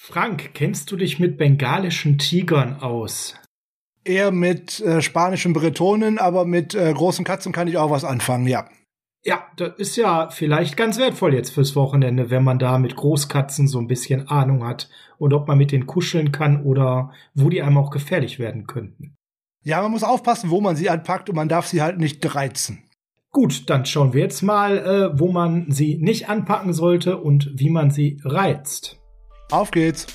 Frank, kennst du dich mit bengalischen Tigern aus? Eher mit äh, spanischen Bretonen, aber mit äh, großen Katzen kann ich auch was anfangen, ja. Ja, das ist ja vielleicht ganz wertvoll jetzt fürs Wochenende, wenn man da mit Großkatzen so ein bisschen Ahnung hat und ob man mit denen kuscheln kann oder wo die einem auch gefährlich werden könnten. Ja, man muss aufpassen, wo man sie anpackt und man darf sie halt nicht reizen. Gut, dann schauen wir jetzt mal, äh, wo man sie nicht anpacken sollte und wie man sie reizt. Auf geht's!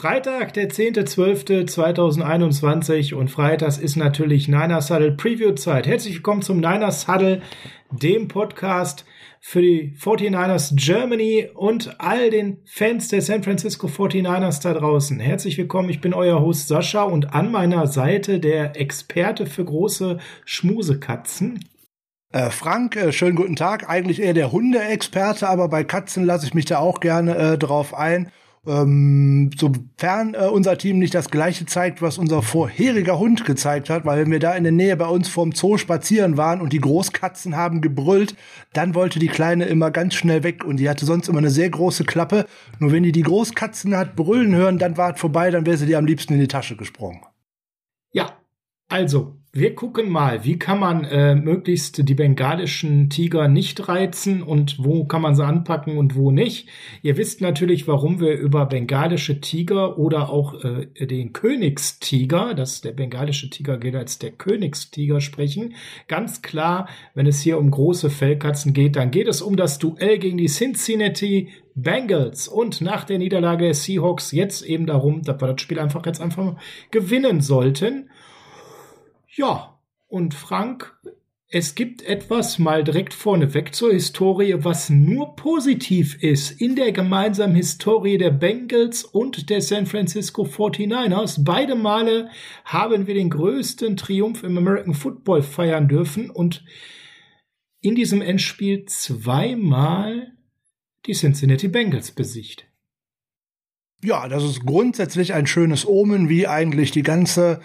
Freitag, der 10.12.2021 und Freitags ist natürlich Niners Huddle Preview Zeit. Herzlich willkommen zum Niners Huddle, dem Podcast für die 49ers Germany und all den Fans der San Francisco 49ers da draußen. Herzlich willkommen, ich bin euer Host Sascha und an meiner Seite der Experte für große Schmusekatzen. Äh, Frank, äh, schönen guten Tag. Eigentlich eher der Hundeexperte, aber bei Katzen lasse ich mich da auch gerne äh, drauf ein. Ähm, sofern äh, unser Team nicht das gleiche zeigt, was unser vorheriger Hund gezeigt hat, weil wenn wir da in der Nähe bei uns vorm Zoo spazieren waren und die Großkatzen haben gebrüllt, dann wollte die Kleine immer ganz schnell weg und die hatte sonst immer eine sehr große Klappe. Nur wenn die die Großkatzen hat brüllen hören, dann war es vorbei, dann wäre sie dir am liebsten in die Tasche gesprungen. Ja, also wir gucken mal, wie kann man äh, möglichst die bengalischen Tiger nicht reizen und wo kann man sie anpacken und wo nicht. Ihr wisst natürlich, warum wir über bengalische Tiger oder auch äh, den Königstiger, das der bengalische Tiger gilt als der Königstiger sprechen. Ganz klar, wenn es hier um große Fellkatzen geht, dann geht es um das Duell gegen die Cincinnati Bengals und nach der Niederlage der Seahawks jetzt eben darum, dass wir das Spiel einfach jetzt einfach gewinnen sollten. Ja, und Frank, es gibt etwas mal direkt vorneweg zur Historie, was nur positiv ist in der gemeinsamen Historie der Bengals und der San Francisco 49ers. Beide Male haben wir den größten Triumph im American Football feiern dürfen und in diesem Endspiel zweimal die Cincinnati Bengals besiegt. Ja, das ist grundsätzlich ein schönes Omen, wie eigentlich die ganze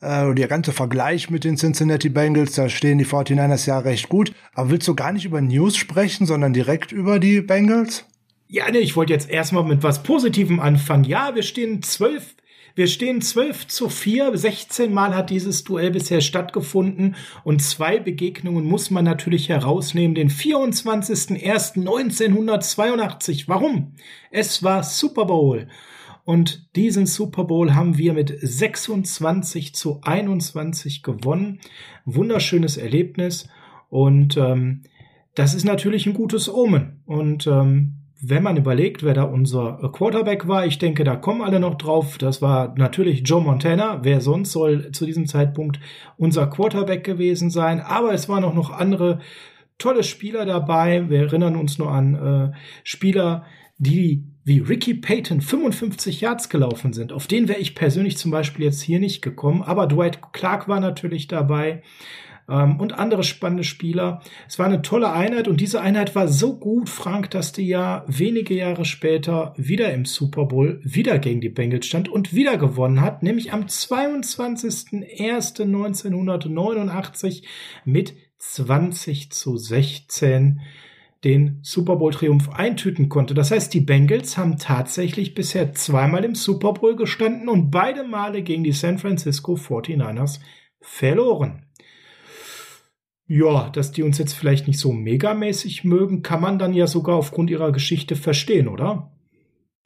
äh, der ganze Vergleich mit den Cincinnati Bengals, da stehen die 49ers ja recht gut. Aber willst du gar nicht über News sprechen, sondern direkt über die Bengals? Ja, nee, ich wollte jetzt erstmal mit was Positivem anfangen. Ja, wir stehen zwölf wir stehen 12 zu 4. 16 Mal hat dieses Duell bisher stattgefunden und zwei Begegnungen muss man natürlich herausnehmen. Den 24.01.1982. Warum? Es war Super Bowl. Und diesen Super Bowl haben wir mit 26 zu 21 gewonnen. Wunderschönes Erlebnis. Und ähm, das ist natürlich ein gutes Omen. Und ähm, wenn man überlegt, wer da unser Quarterback war, ich denke, da kommen alle noch drauf. Das war natürlich Joe Montana. Wer sonst soll zu diesem Zeitpunkt unser Quarterback gewesen sein? Aber es waren auch noch andere tolle Spieler dabei. Wir erinnern uns nur an äh, Spieler, die wie Ricky Payton 55 Yards gelaufen sind. Auf den wäre ich persönlich zum Beispiel jetzt hier nicht gekommen. Aber Dwight Clark war natürlich dabei ähm, und andere spannende Spieler. Es war eine tolle Einheit und diese Einheit war so gut, Frank, dass die ja wenige Jahre später wieder im Super Bowl wieder gegen die Bengals stand und wieder gewonnen hat, nämlich am 22.01.1989 mit 20 zu 16 den Super Bowl-Triumph eintüten konnte. Das heißt, die Bengals haben tatsächlich bisher zweimal im Super Bowl gestanden und beide Male gegen die San Francisco 49ers verloren. Ja, dass die uns jetzt vielleicht nicht so megamäßig mögen, kann man dann ja sogar aufgrund ihrer Geschichte verstehen, oder?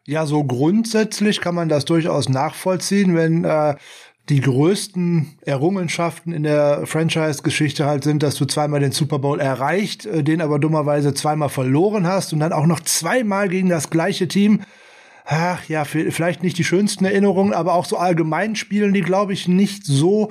Ja, so grundsätzlich kann man das durchaus nachvollziehen, wenn äh, die größten Errungenschaften in der Franchise-Geschichte halt sind, dass du zweimal den Super Bowl erreicht, äh, den aber dummerweise zweimal verloren hast und dann auch noch zweimal gegen das gleiche Team. Ach ja, vielleicht nicht die schönsten Erinnerungen, aber auch so allgemein spielen die, glaube ich, nicht so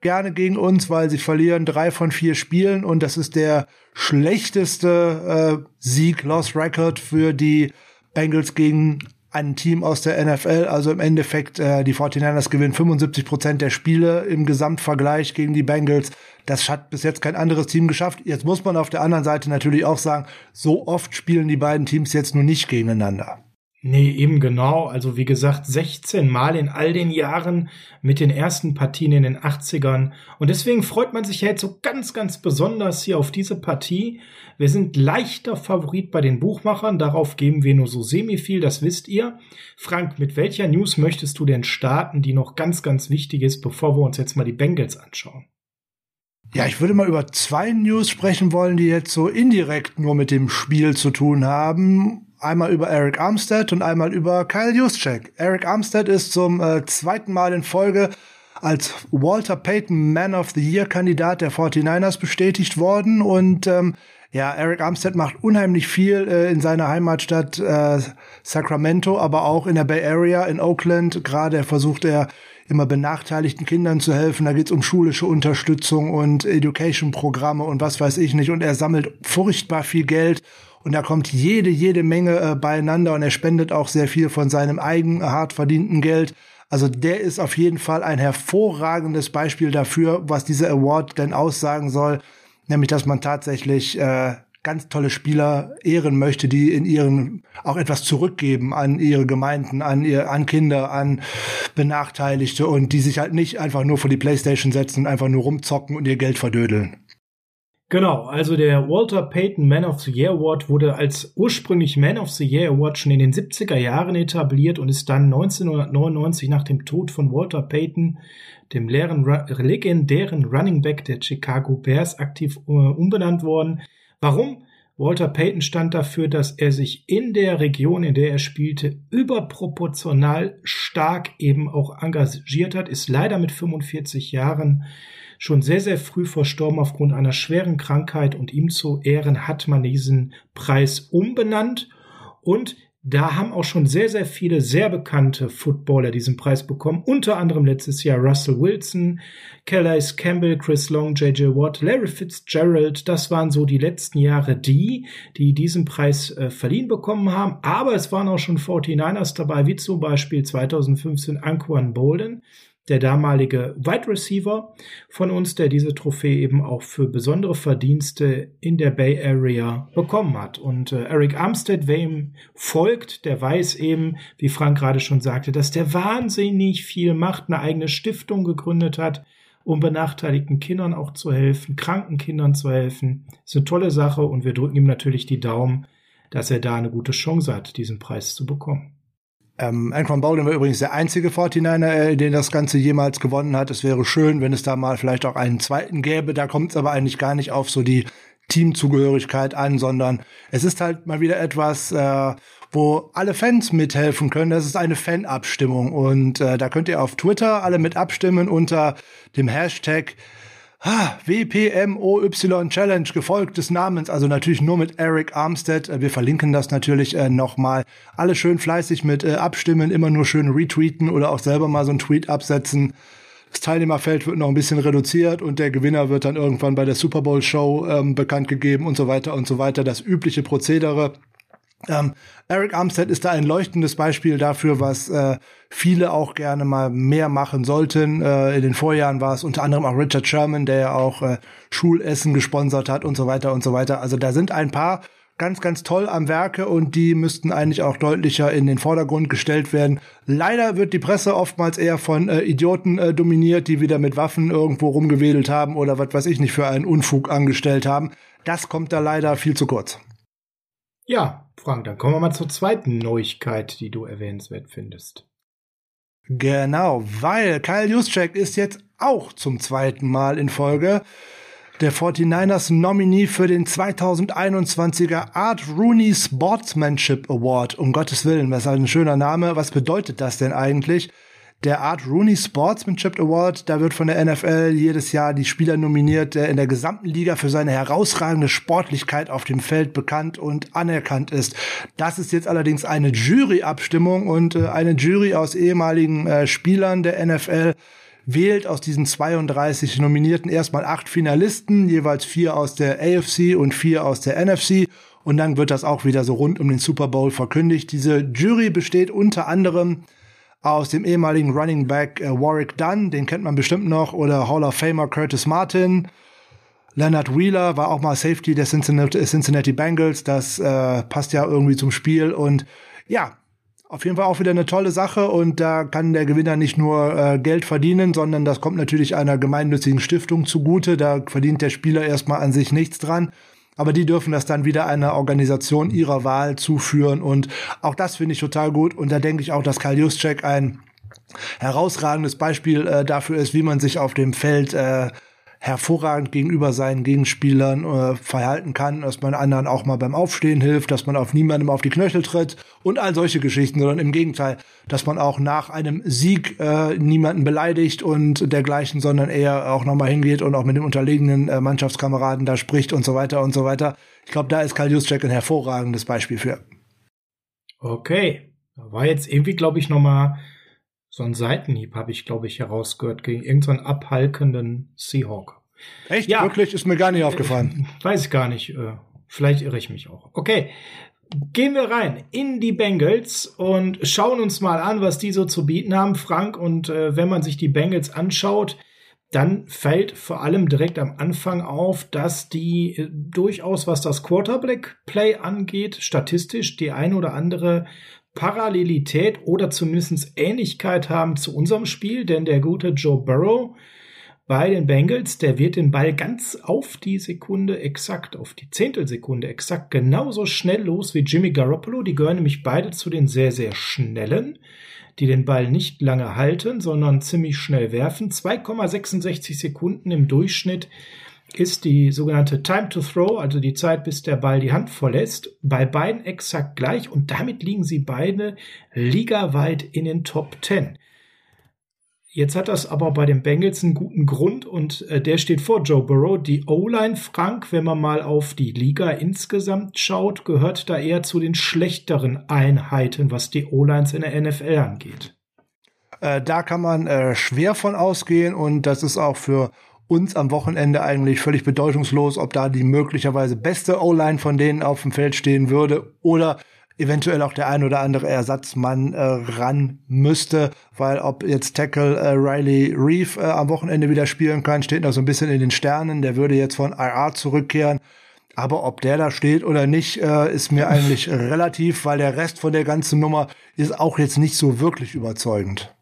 gerne gegen uns, weil sie verlieren drei von vier Spielen und das ist der schlechteste äh, Sieg-Loss-Record für die Bengals gegen ein Team aus der NFL. Also im Endeffekt, äh, die 49ers gewinnen 75 Prozent der Spiele im Gesamtvergleich gegen die Bengals. Das hat bis jetzt kein anderes Team geschafft. Jetzt muss man auf der anderen Seite natürlich auch sagen, so oft spielen die beiden Teams jetzt nur nicht gegeneinander. Nee, eben genau. Also wie gesagt, 16 Mal in all den Jahren mit den ersten Partien in den 80ern. Und deswegen freut man sich ja jetzt so ganz, ganz besonders hier auf diese Partie. Wir sind leichter Favorit bei den Buchmachern. Darauf geben wir nur so semi viel, das wisst ihr. Frank, mit welcher News möchtest du denn starten, die noch ganz, ganz wichtig ist, bevor wir uns jetzt mal die Bengals anschauen? Ja, ich würde mal über zwei News sprechen wollen, die jetzt so indirekt nur mit dem Spiel zu tun haben einmal über Eric Armstead und einmal über Kyle Juszczyk. Eric Armstead ist zum äh, zweiten Mal in Folge als Walter Payton Man of the Year Kandidat der 49ers bestätigt worden und ähm, ja, Eric Armstead macht unheimlich viel äh, in seiner Heimatstadt äh, Sacramento, aber auch in der Bay Area, in Oakland. Gerade versucht er immer benachteiligten Kindern zu helfen. Da geht's um schulische Unterstützung und Education-Programme und was weiß ich nicht. Und er sammelt furchtbar viel Geld und da kommt jede, jede Menge äh, beieinander und er spendet auch sehr viel von seinem eigenen hart verdienten Geld. Also der ist auf jeden Fall ein hervorragendes Beispiel dafür, was dieser Award denn aussagen soll, nämlich dass man tatsächlich äh, ganz tolle Spieler ehren möchte, die in ihren auch etwas zurückgeben an ihre Gemeinden, an ihr, an Kinder, an Benachteiligte und die sich halt nicht einfach nur vor die Playstation setzen und einfach nur rumzocken und ihr Geld verdödeln. Genau, also der Walter Payton Man of the Year Award wurde als ursprünglich Man of the Year Award schon in den 70er Jahren etabliert und ist dann 1999 nach dem Tod von Walter Payton, dem legendären Running Back der Chicago Bears, aktiv äh, umbenannt worden. Warum? Walter Payton stand dafür, dass er sich in der Region, in der er spielte, überproportional stark eben auch engagiert hat, ist leider mit 45 Jahren schon sehr, sehr früh verstorben aufgrund einer schweren Krankheit und ihm zu Ehren hat man diesen Preis umbenannt und da haben auch schon sehr, sehr viele sehr bekannte Footballer diesen Preis bekommen. Unter anderem letztes Jahr Russell Wilson, Calais Campbell, Chris Long, J.J. Watt, Larry Fitzgerald. Das waren so die letzten Jahre die, die diesen Preis äh, verliehen bekommen haben. Aber es waren auch schon 49ers dabei, wie zum Beispiel 2015 Anquan Bolden der damalige Wide Receiver von uns, der diese Trophäe eben auch für besondere Verdienste in der Bay Area bekommen hat. Und äh, Eric Armstead, wer ihm folgt, der weiß eben, wie Frank gerade schon sagte, dass der wahnsinnig viel macht, eine eigene Stiftung gegründet hat, um benachteiligten Kindern auch zu helfen, kranken Kindern zu helfen. Ist eine tolle Sache und wir drücken ihm natürlich die Daumen, dass er da eine gute Chance hat, diesen Preis zu bekommen. Ähm, Anquan Bowden war übrigens der einzige 49er, äh, den das Ganze jemals gewonnen hat. Es wäre schön, wenn es da mal vielleicht auch einen zweiten gäbe. Da kommt es aber eigentlich gar nicht auf so die Teamzugehörigkeit an, sondern es ist halt mal wieder etwas, äh, wo alle Fans mithelfen können. Das ist eine Fanabstimmung und äh, da könnt ihr auf Twitter alle mit abstimmen unter dem Hashtag ah, WPMOY Challenge, gefolgt des Namens, also natürlich nur mit Eric Armstead. Äh, wir verlinken das natürlich äh, nochmal. Alle schön fleißig mit äh, abstimmen, immer nur schön retweeten oder auch selber mal so einen Tweet absetzen. Das Teilnehmerfeld wird noch ein bisschen reduziert und der Gewinner wird dann irgendwann bei der Super Bowl Show ähm, bekannt gegeben und so weiter und so weiter. Das übliche Prozedere. Ähm, Eric Armstead ist da ein leuchtendes Beispiel dafür, was äh, viele auch gerne mal mehr machen sollten. Äh, in den Vorjahren war es unter anderem auch Richard Sherman, der ja auch äh, Schulessen gesponsert hat und so weiter und so weiter. Also da sind ein paar ganz, ganz toll am Werke und die müssten eigentlich auch deutlicher in den Vordergrund gestellt werden. Leider wird die Presse oftmals eher von äh, Idioten äh, dominiert, die wieder mit Waffen irgendwo rumgewedelt haben oder was weiß ich nicht für einen Unfug angestellt haben. Das kommt da leider viel zu kurz. Ja, Frank, dann kommen wir mal zur zweiten Neuigkeit, die du erwähnenswert findest. Genau, weil Kyle Juszczyk ist jetzt auch zum zweiten Mal in Folge der 49ers Nominee für den 2021er Art Rooney Sportsmanship Award. Um Gottes Willen, was ein schöner Name. Was bedeutet das denn eigentlich? Der Art Rooney Sportsmanship Award, da wird von der NFL jedes Jahr die Spieler nominiert, der in der gesamten Liga für seine herausragende Sportlichkeit auf dem Feld bekannt und anerkannt ist. Das ist jetzt allerdings eine Juryabstimmung und äh, eine Jury aus ehemaligen äh, Spielern der NFL wählt aus diesen 32 Nominierten erstmal acht Finalisten, jeweils vier aus der AFC und vier aus der NFC. Und dann wird das auch wieder so rund um den Super Bowl verkündigt. Diese Jury besteht unter anderem aus dem ehemaligen Running Back äh, Warwick Dunn, den kennt man bestimmt noch, oder Hall of Famer Curtis Martin. Leonard Wheeler war auch mal Safety der Cincinnati, Cincinnati Bengals. Das äh, passt ja irgendwie zum Spiel. Und ja, auf jeden Fall auch wieder eine tolle Sache und da kann der Gewinner nicht nur äh, Geld verdienen, sondern das kommt natürlich einer gemeinnützigen Stiftung zugute. Da verdient der Spieler erstmal an sich nichts dran. Aber die dürfen das dann wieder einer Organisation ihrer Wahl zuführen. Und auch das finde ich total gut. Und da denke ich auch, dass Karl Juszczyk ein herausragendes Beispiel äh, dafür ist, wie man sich auf dem Feld äh, hervorragend gegenüber seinen Gegenspielern äh, verhalten kann, dass man anderen auch mal beim Aufstehen hilft, dass man auf niemandem auf die Knöchel tritt und all solche Geschichten, sondern im Gegenteil, dass man auch nach einem Sieg äh, niemanden beleidigt und dergleichen, sondern eher auch nochmal hingeht und auch mit den unterlegenen äh, Mannschaftskameraden da spricht und so weiter und so weiter. Ich glaube, da ist Karl Juszczyk ein hervorragendes Beispiel für. Okay, war jetzt irgendwie, glaube ich, nochmal so ein Seitenhieb habe ich, glaube ich, herausgehört gegen irgendeinen abhalkenden Seahawk. Echt? Ja. Wirklich? Ist mir gar nicht aufgefallen. Äh, weiß ich gar nicht. Äh, vielleicht irre ich mich auch. Okay. Gehen wir rein in die Bengals und schauen uns mal an, was die so zu bieten haben, Frank. Und äh, wenn man sich die Bengals anschaut, dann fällt vor allem direkt am Anfang auf, dass die äh, durchaus, was das Quarterback-Play angeht, statistisch die ein oder andere Parallelität oder zumindest Ähnlichkeit haben zu unserem Spiel, denn der gute Joe Burrow bei den Bengals, der wird den Ball ganz auf die Sekunde exakt, auf die Zehntelsekunde exakt genauso schnell los wie Jimmy Garoppolo. Die gehören nämlich beide zu den sehr, sehr schnellen, die den Ball nicht lange halten, sondern ziemlich schnell werfen. 2,66 Sekunden im Durchschnitt ist die sogenannte Time to Throw, also die Zeit, bis der Ball die Hand verlässt, bei beiden exakt gleich und damit liegen sie beide ligaweit in den Top 10. Jetzt hat das aber bei den Bengals einen guten Grund und äh, der steht vor Joe Burrow. Die O-Line Frank, wenn man mal auf die Liga insgesamt schaut, gehört da eher zu den schlechteren Einheiten, was die O-Lines in der NFL angeht. Äh, da kann man äh, schwer von ausgehen und das ist auch für uns am Wochenende eigentlich völlig bedeutungslos, ob da die möglicherweise beste O-Line von denen auf dem Feld stehen würde oder eventuell auch der ein oder andere Ersatzmann äh, ran müsste, weil ob jetzt Tackle äh, Riley Reeve äh, am Wochenende wieder spielen kann, steht noch so ein bisschen in den Sternen. Der würde jetzt von IR zurückkehren. Aber ob der da steht oder nicht, äh, ist mir eigentlich relativ, weil der Rest von der ganzen Nummer ist auch jetzt nicht so wirklich überzeugend.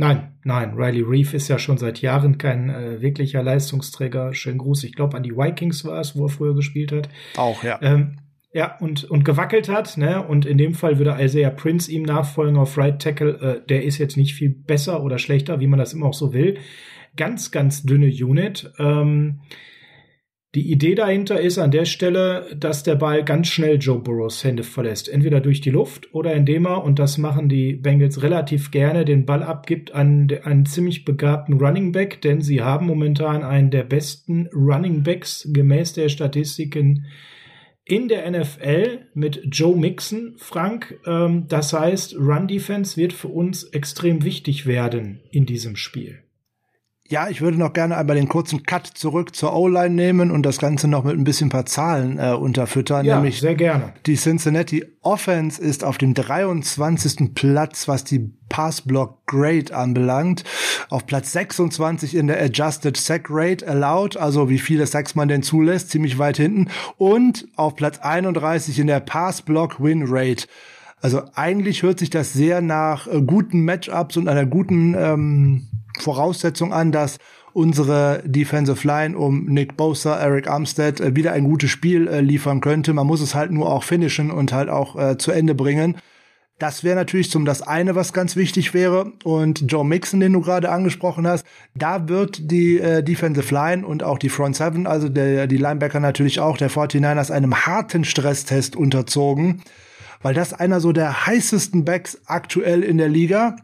Nein, nein, Riley Reef ist ja schon seit Jahren kein äh, wirklicher Leistungsträger. Schönen Gruß. Ich glaube, an die Vikings war es, wo er früher gespielt hat. Auch, ja. Ähm, ja, und, und gewackelt hat, ne? Und in dem Fall würde Isaiah Prince ihm nachfolgen auf Right Tackle. Äh, der ist jetzt nicht viel besser oder schlechter, wie man das immer auch so will. Ganz, ganz dünne Unit. Ähm, die Idee dahinter ist an der Stelle, dass der Ball ganz schnell Joe Burrows Hände verlässt. Entweder durch die Luft oder indem er, und das machen die Bengals relativ gerne, den Ball abgibt an einen ziemlich begabten Running Back, denn sie haben momentan einen der besten Running Backs gemäß der Statistiken in der NFL mit Joe Mixon, Frank. Ähm, das heißt, Run Defense wird für uns extrem wichtig werden in diesem Spiel. Ja, ich würde noch gerne einmal den kurzen Cut zurück zur O-Line nehmen und das Ganze noch mit ein bisschen paar Zahlen äh, unterfüttern. Ja, nämlich sehr gerne. Die Cincinnati Offense ist auf dem 23. Platz, was die Passblock Grade anbelangt. Auf Platz 26 in der Adjusted Sack Rate allowed, also wie viele Sacks man denn zulässt, ziemlich weit hinten. Und auf Platz 31 in der Passblock Win Rate. Also eigentlich hört sich das sehr nach äh, guten Matchups und einer guten ähm, Voraussetzung an, dass unsere Defensive Line um Nick Bosa, Eric Armstead äh, wieder ein gutes Spiel äh, liefern könnte. Man muss es halt nur auch finishen und halt auch äh, zu Ende bringen. Das wäre natürlich zum das eine, was ganz wichtig wäre. Und Joe Mixon, den du gerade angesprochen hast, da wird die äh, Defensive Line und auch die Front Seven, also der, die Linebacker natürlich auch, der 49ers einem harten Stresstest unterzogen, weil das einer so der heißesten Backs aktuell in der Liga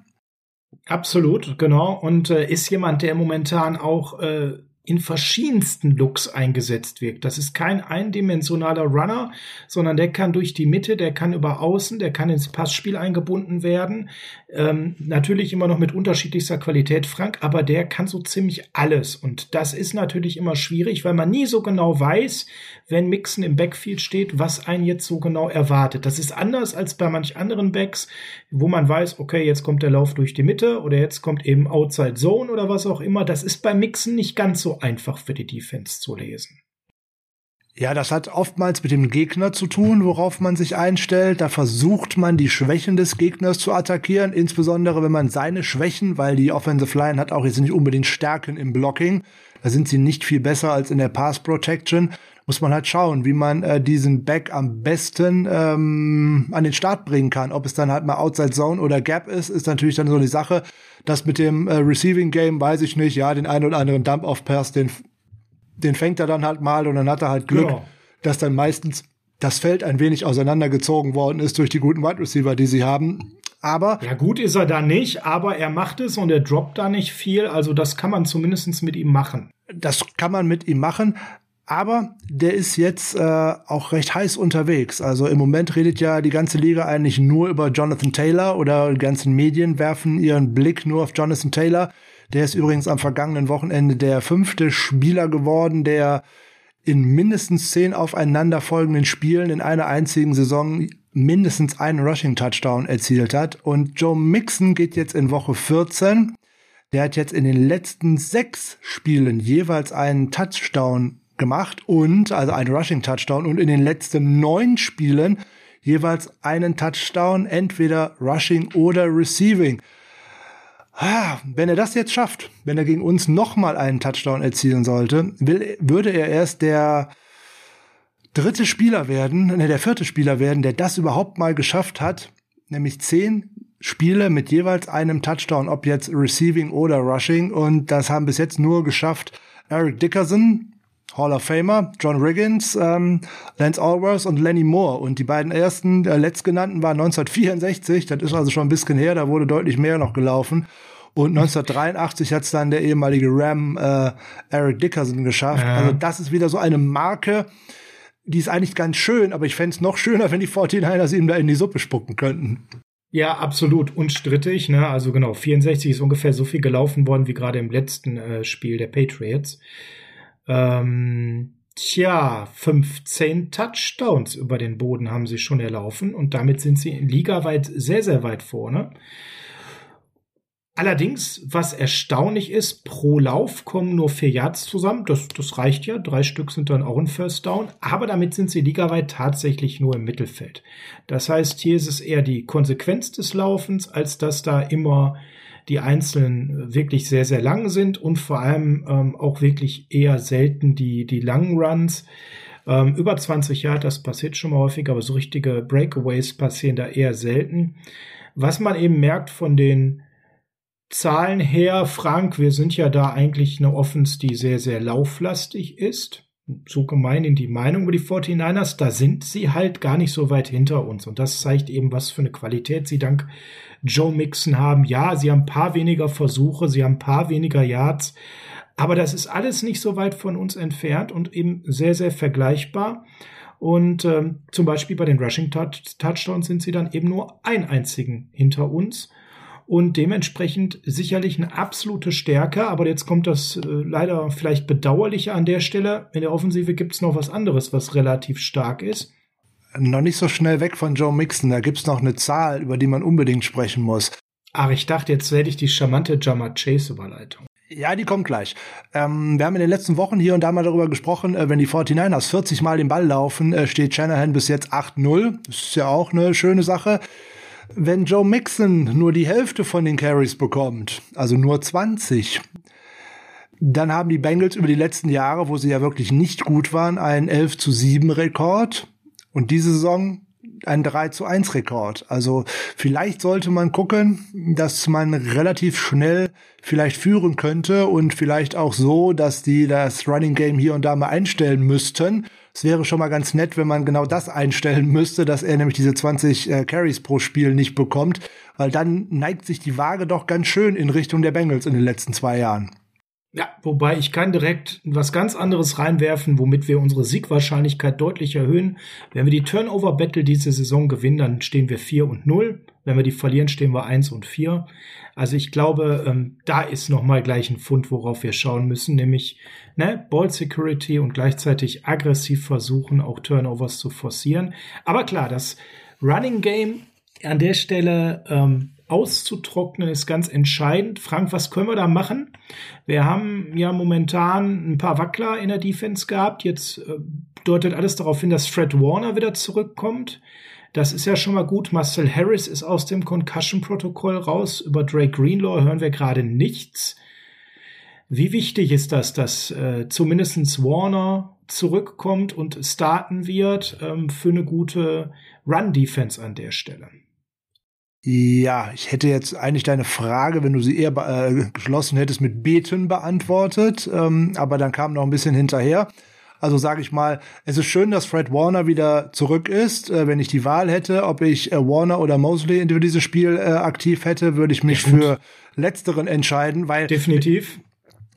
Absolut, genau. Und äh, ist jemand, der momentan auch äh, in verschiedensten Looks eingesetzt wird. Das ist kein eindimensionaler Runner, sondern der kann durch die Mitte, der kann über Außen, der kann ins Passspiel eingebunden werden. Ähm, natürlich immer noch mit unterschiedlichster Qualität, Frank, aber der kann so ziemlich alles. Und das ist natürlich immer schwierig, weil man nie so genau weiß, wenn Mixen im Backfield steht, was einen jetzt so genau erwartet. Das ist anders als bei manch anderen Backs, wo man weiß, okay, jetzt kommt der Lauf durch die Mitte oder jetzt kommt eben Outside Zone oder was auch immer. Das ist beim Mixen nicht ganz so einfach für die Defense zu lesen. Ja, das hat oftmals mit dem Gegner zu tun, worauf man sich einstellt. Da versucht man, die Schwächen des Gegners zu attackieren, insbesondere wenn man seine Schwächen, weil die Offensive Line hat auch jetzt nicht unbedingt Stärken im Blocking. Da sind sie nicht viel besser als in der Pass Protection. Muss man halt schauen, wie man äh, diesen Back am besten ähm, an den Start bringen kann. Ob es dann halt mal Outside Zone oder Gap ist, ist natürlich dann so die Sache. Das mit dem äh, Receiving Game weiß ich nicht. Ja, den einen oder anderen Dump-Off-Pass, den den fängt er dann halt mal und dann hat er halt Glück, ja. dass dann meistens das Feld ein wenig auseinandergezogen worden ist durch die guten Wide Receiver, die sie haben. Aber. Ja, gut ist er da nicht, aber er macht es und er droppt da nicht viel. Also das kann man zumindest mit ihm machen. Das kann man mit ihm machen. Aber der ist jetzt äh, auch recht heiß unterwegs. Also im Moment redet ja die ganze Liga eigentlich nur über Jonathan Taylor oder die ganzen Medien werfen ihren Blick nur auf Jonathan Taylor. Der ist übrigens am vergangenen Wochenende der fünfte Spieler geworden, der in mindestens zehn aufeinanderfolgenden Spielen in einer einzigen Saison mindestens einen Rushing-Touchdown erzielt hat. Und Joe Mixon geht jetzt in Woche 14. Der hat jetzt in den letzten sechs Spielen jeweils einen Touchdown gemacht und, also einen Rushing-Touchdown und in den letzten neun Spielen jeweils einen Touchdown, entweder Rushing oder Receiving. Ah, wenn er das jetzt schafft, wenn er gegen uns nochmal einen Touchdown erzielen sollte, will, würde er erst der dritte Spieler werden, ne, der vierte Spieler werden, der das überhaupt mal geschafft hat, nämlich zehn Spiele mit jeweils einem Touchdown, ob jetzt Receiving oder Rushing. Und das haben bis jetzt nur geschafft Eric Dickerson, Hall of Famer, John Riggins, ähm, Lance Allworth und Lenny Moore. Und die beiden ersten, der letztgenannten, waren 1964. Das ist also schon ein bisschen her. Da wurde deutlich mehr noch gelaufen. Und 1983 hat es dann der ehemalige Ram äh, Eric Dickerson geschafft. Ja. Also das ist wieder so eine Marke, die ist eigentlich ganz schön, aber ich fände es noch schöner, wenn die 49ers ihm da in die Suppe spucken könnten. Ja, absolut unstrittig. Ne? Also genau, 64 ist ungefähr so viel gelaufen worden wie gerade im letzten äh, Spiel der Patriots. Ähm, tja, 15 Touchdowns über den Boden haben sie schon erlaufen und damit sind sie ligaweit sehr, sehr weit vorne. Allerdings, was erstaunlich ist, pro Lauf kommen nur vier Yards zusammen. Das, das reicht ja. Drei Stück sind dann auch ein First Down. Aber damit sind sie ligaweit tatsächlich nur im Mittelfeld. Das heißt, hier ist es eher die Konsequenz des Laufens, als dass da immer die einzelnen wirklich sehr, sehr lang sind und vor allem ähm, auch wirklich eher selten die, die langen Runs. Ähm, über 20 Jahre, das passiert schon mal häufig, aber so richtige Breakaways passieren da eher selten. Was man eben merkt von den Zahlen her, Frank, wir sind ja da eigentlich eine Offense, die sehr, sehr lauflastig ist. So gemein in die Meinung über die 49ers, da sind sie halt gar nicht so weit hinter uns. Und das zeigt eben, was für eine Qualität sie dank Joe Mixon haben. Ja, sie haben ein paar weniger Versuche, sie haben ein paar weniger Yards, aber das ist alles nicht so weit von uns entfernt und eben sehr, sehr vergleichbar. Und ähm, zum Beispiel bei den Rushing Touchdowns sind sie dann eben nur ein einzigen hinter uns und dementsprechend sicherlich eine absolute Stärke. Aber jetzt kommt das äh, leider vielleicht bedauerliche an der Stelle. In der Offensive gibt es noch was anderes, was relativ stark ist noch nicht so schnell weg von Joe Mixon. Da gibt's noch eine Zahl, über die man unbedingt sprechen muss. Ach, ich dachte, jetzt hätte ich die charmante Jammer Chase-Überleitung. Ja, die kommt gleich. Ähm, wir haben in den letzten Wochen hier und da mal darüber gesprochen, äh, wenn die 49ers 40 Mal den Ball laufen, äh, steht Shanahan bis jetzt 8-0. Das ist ja auch eine schöne Sache. Wenn Joe Mixon nur die Hälfte von den Carries bekommt, also nur 20, dann haben die Bengals über die letzten Jahre, wo sie ja wirklich nicht gut waren, einen 11 zu 7 Rekord. Und diese Saison ein 3 zu 1 Rekord. Also vielleicht sollte man gucken, dass man relativ schnell vielleicht führen könnte und vielleicht auch so, dass die das Running Game hier und da mal einstellen müssten. Es wäre schon mal ganz nett, wenn man genau das einstellen müsste, dass er nämlich diese 20 äh, Carries pro Spiel nicht bekommt, weil dann neigt sich die Waage doch ganz schön in Richtung der Bengals in den letzten zwei Jahren. Ja, wobei ich kann direkt was ganz anderes reinwerfen, womit wir unsere Siegwahrscheinlichkeit deutlich erhöhen. Wenn wir die Turnover Battle diese Saison gewinnen, dann stehen wir 4 und 0. Wenn wir die verlieren, stehen wir 1 und 4. Also ich glaube, ähm, da ist nochmal gleich ein Fund, worauf wir schauen müssen, nämlich ne, Ball Security und gleichzeitig aggressiv versuchen, auch Turnovers zu forcieren. Aber klar, das Running Game an der Stelle ähm, auszutrocknen ist ganz entscheidend. Frank, was können wir da machen? Wir haben ja momentan ein paar Wackler in der Defense gehabt. Jetzt äh, deutet alles darauf hin, dass Fred Warner wieder zurückkommt. Das ist ja schon mal gut. Marcel Harris ist aus dem Concussion-Protokoll raus. Über Drake Greenlaw hören wir gerade nichts. Wie wichtig ist das, dass äh, zumindest Warner zurückkommt und starten wird ähm, für eine gute Run-Defense an der Stelle? Ja, ich hätte jetzt eigentlich deine Frage, wenn du sie eher äh, geschlossen hättest, mit Beten beantwortet, ähm, aber dann kam noch ein bisschen hinterher. Also sage ich mal, es ist schön, dass Fred Warner wieder zurück ist. Äh, wenn ich die Wahl hätte, ob ich äh, Warner oder Mosley in dieses Spiel äh, aktiv hätte, würde ich mich ja, für letzteren entscheiden, weil definitiv.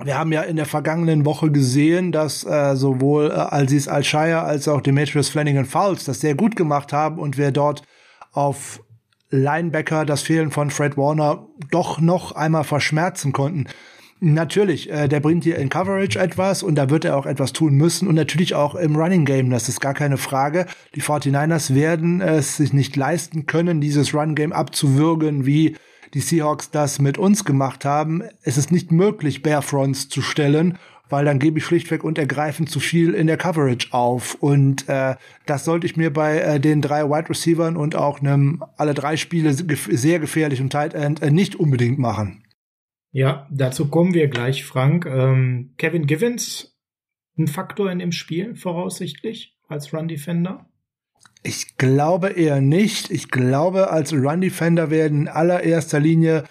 Wir haben ja in der vergangenen Woche gesehen, dass äh, sowohl äh, Alsis Alshire als auch Demetrius Flanagan Fouls das sehr gut gemacht haben und wir dort auf Linebacker das Fehlen von Fred Warner doch noch einmal verschmerzen konnten. Natürlich, äh, der bringt dir in Coverage etwas und da wird er auch etwas tun müssen und natürlich auch im Running Game, das ist gar keine Frage. Die 49ers werden es sich nicht leisten können, dieses Run Game abzuwürgen, wie die Seahawks das mit uns gemacht haben. Es ist nicht möglich, Barefronts zu stellen weil dann gebe ich schlichtweg und ergreifend zu viel in der Coverage auf. Und äh, das sollte ich mir bei äh, den drei Wide Receivern und auch einem alle drei Spiele sehr gefährlichen Tight End äh, nicht unbedingt machen. Ja, dazu kommen wir gleich, Frank. Ähm, Kevin Givens, ein Faktor in dem Spiel voraussichtlich als Run Defender? Ich glaube eher nicht. Ich glaube, als Run Defender werden in allererster Linie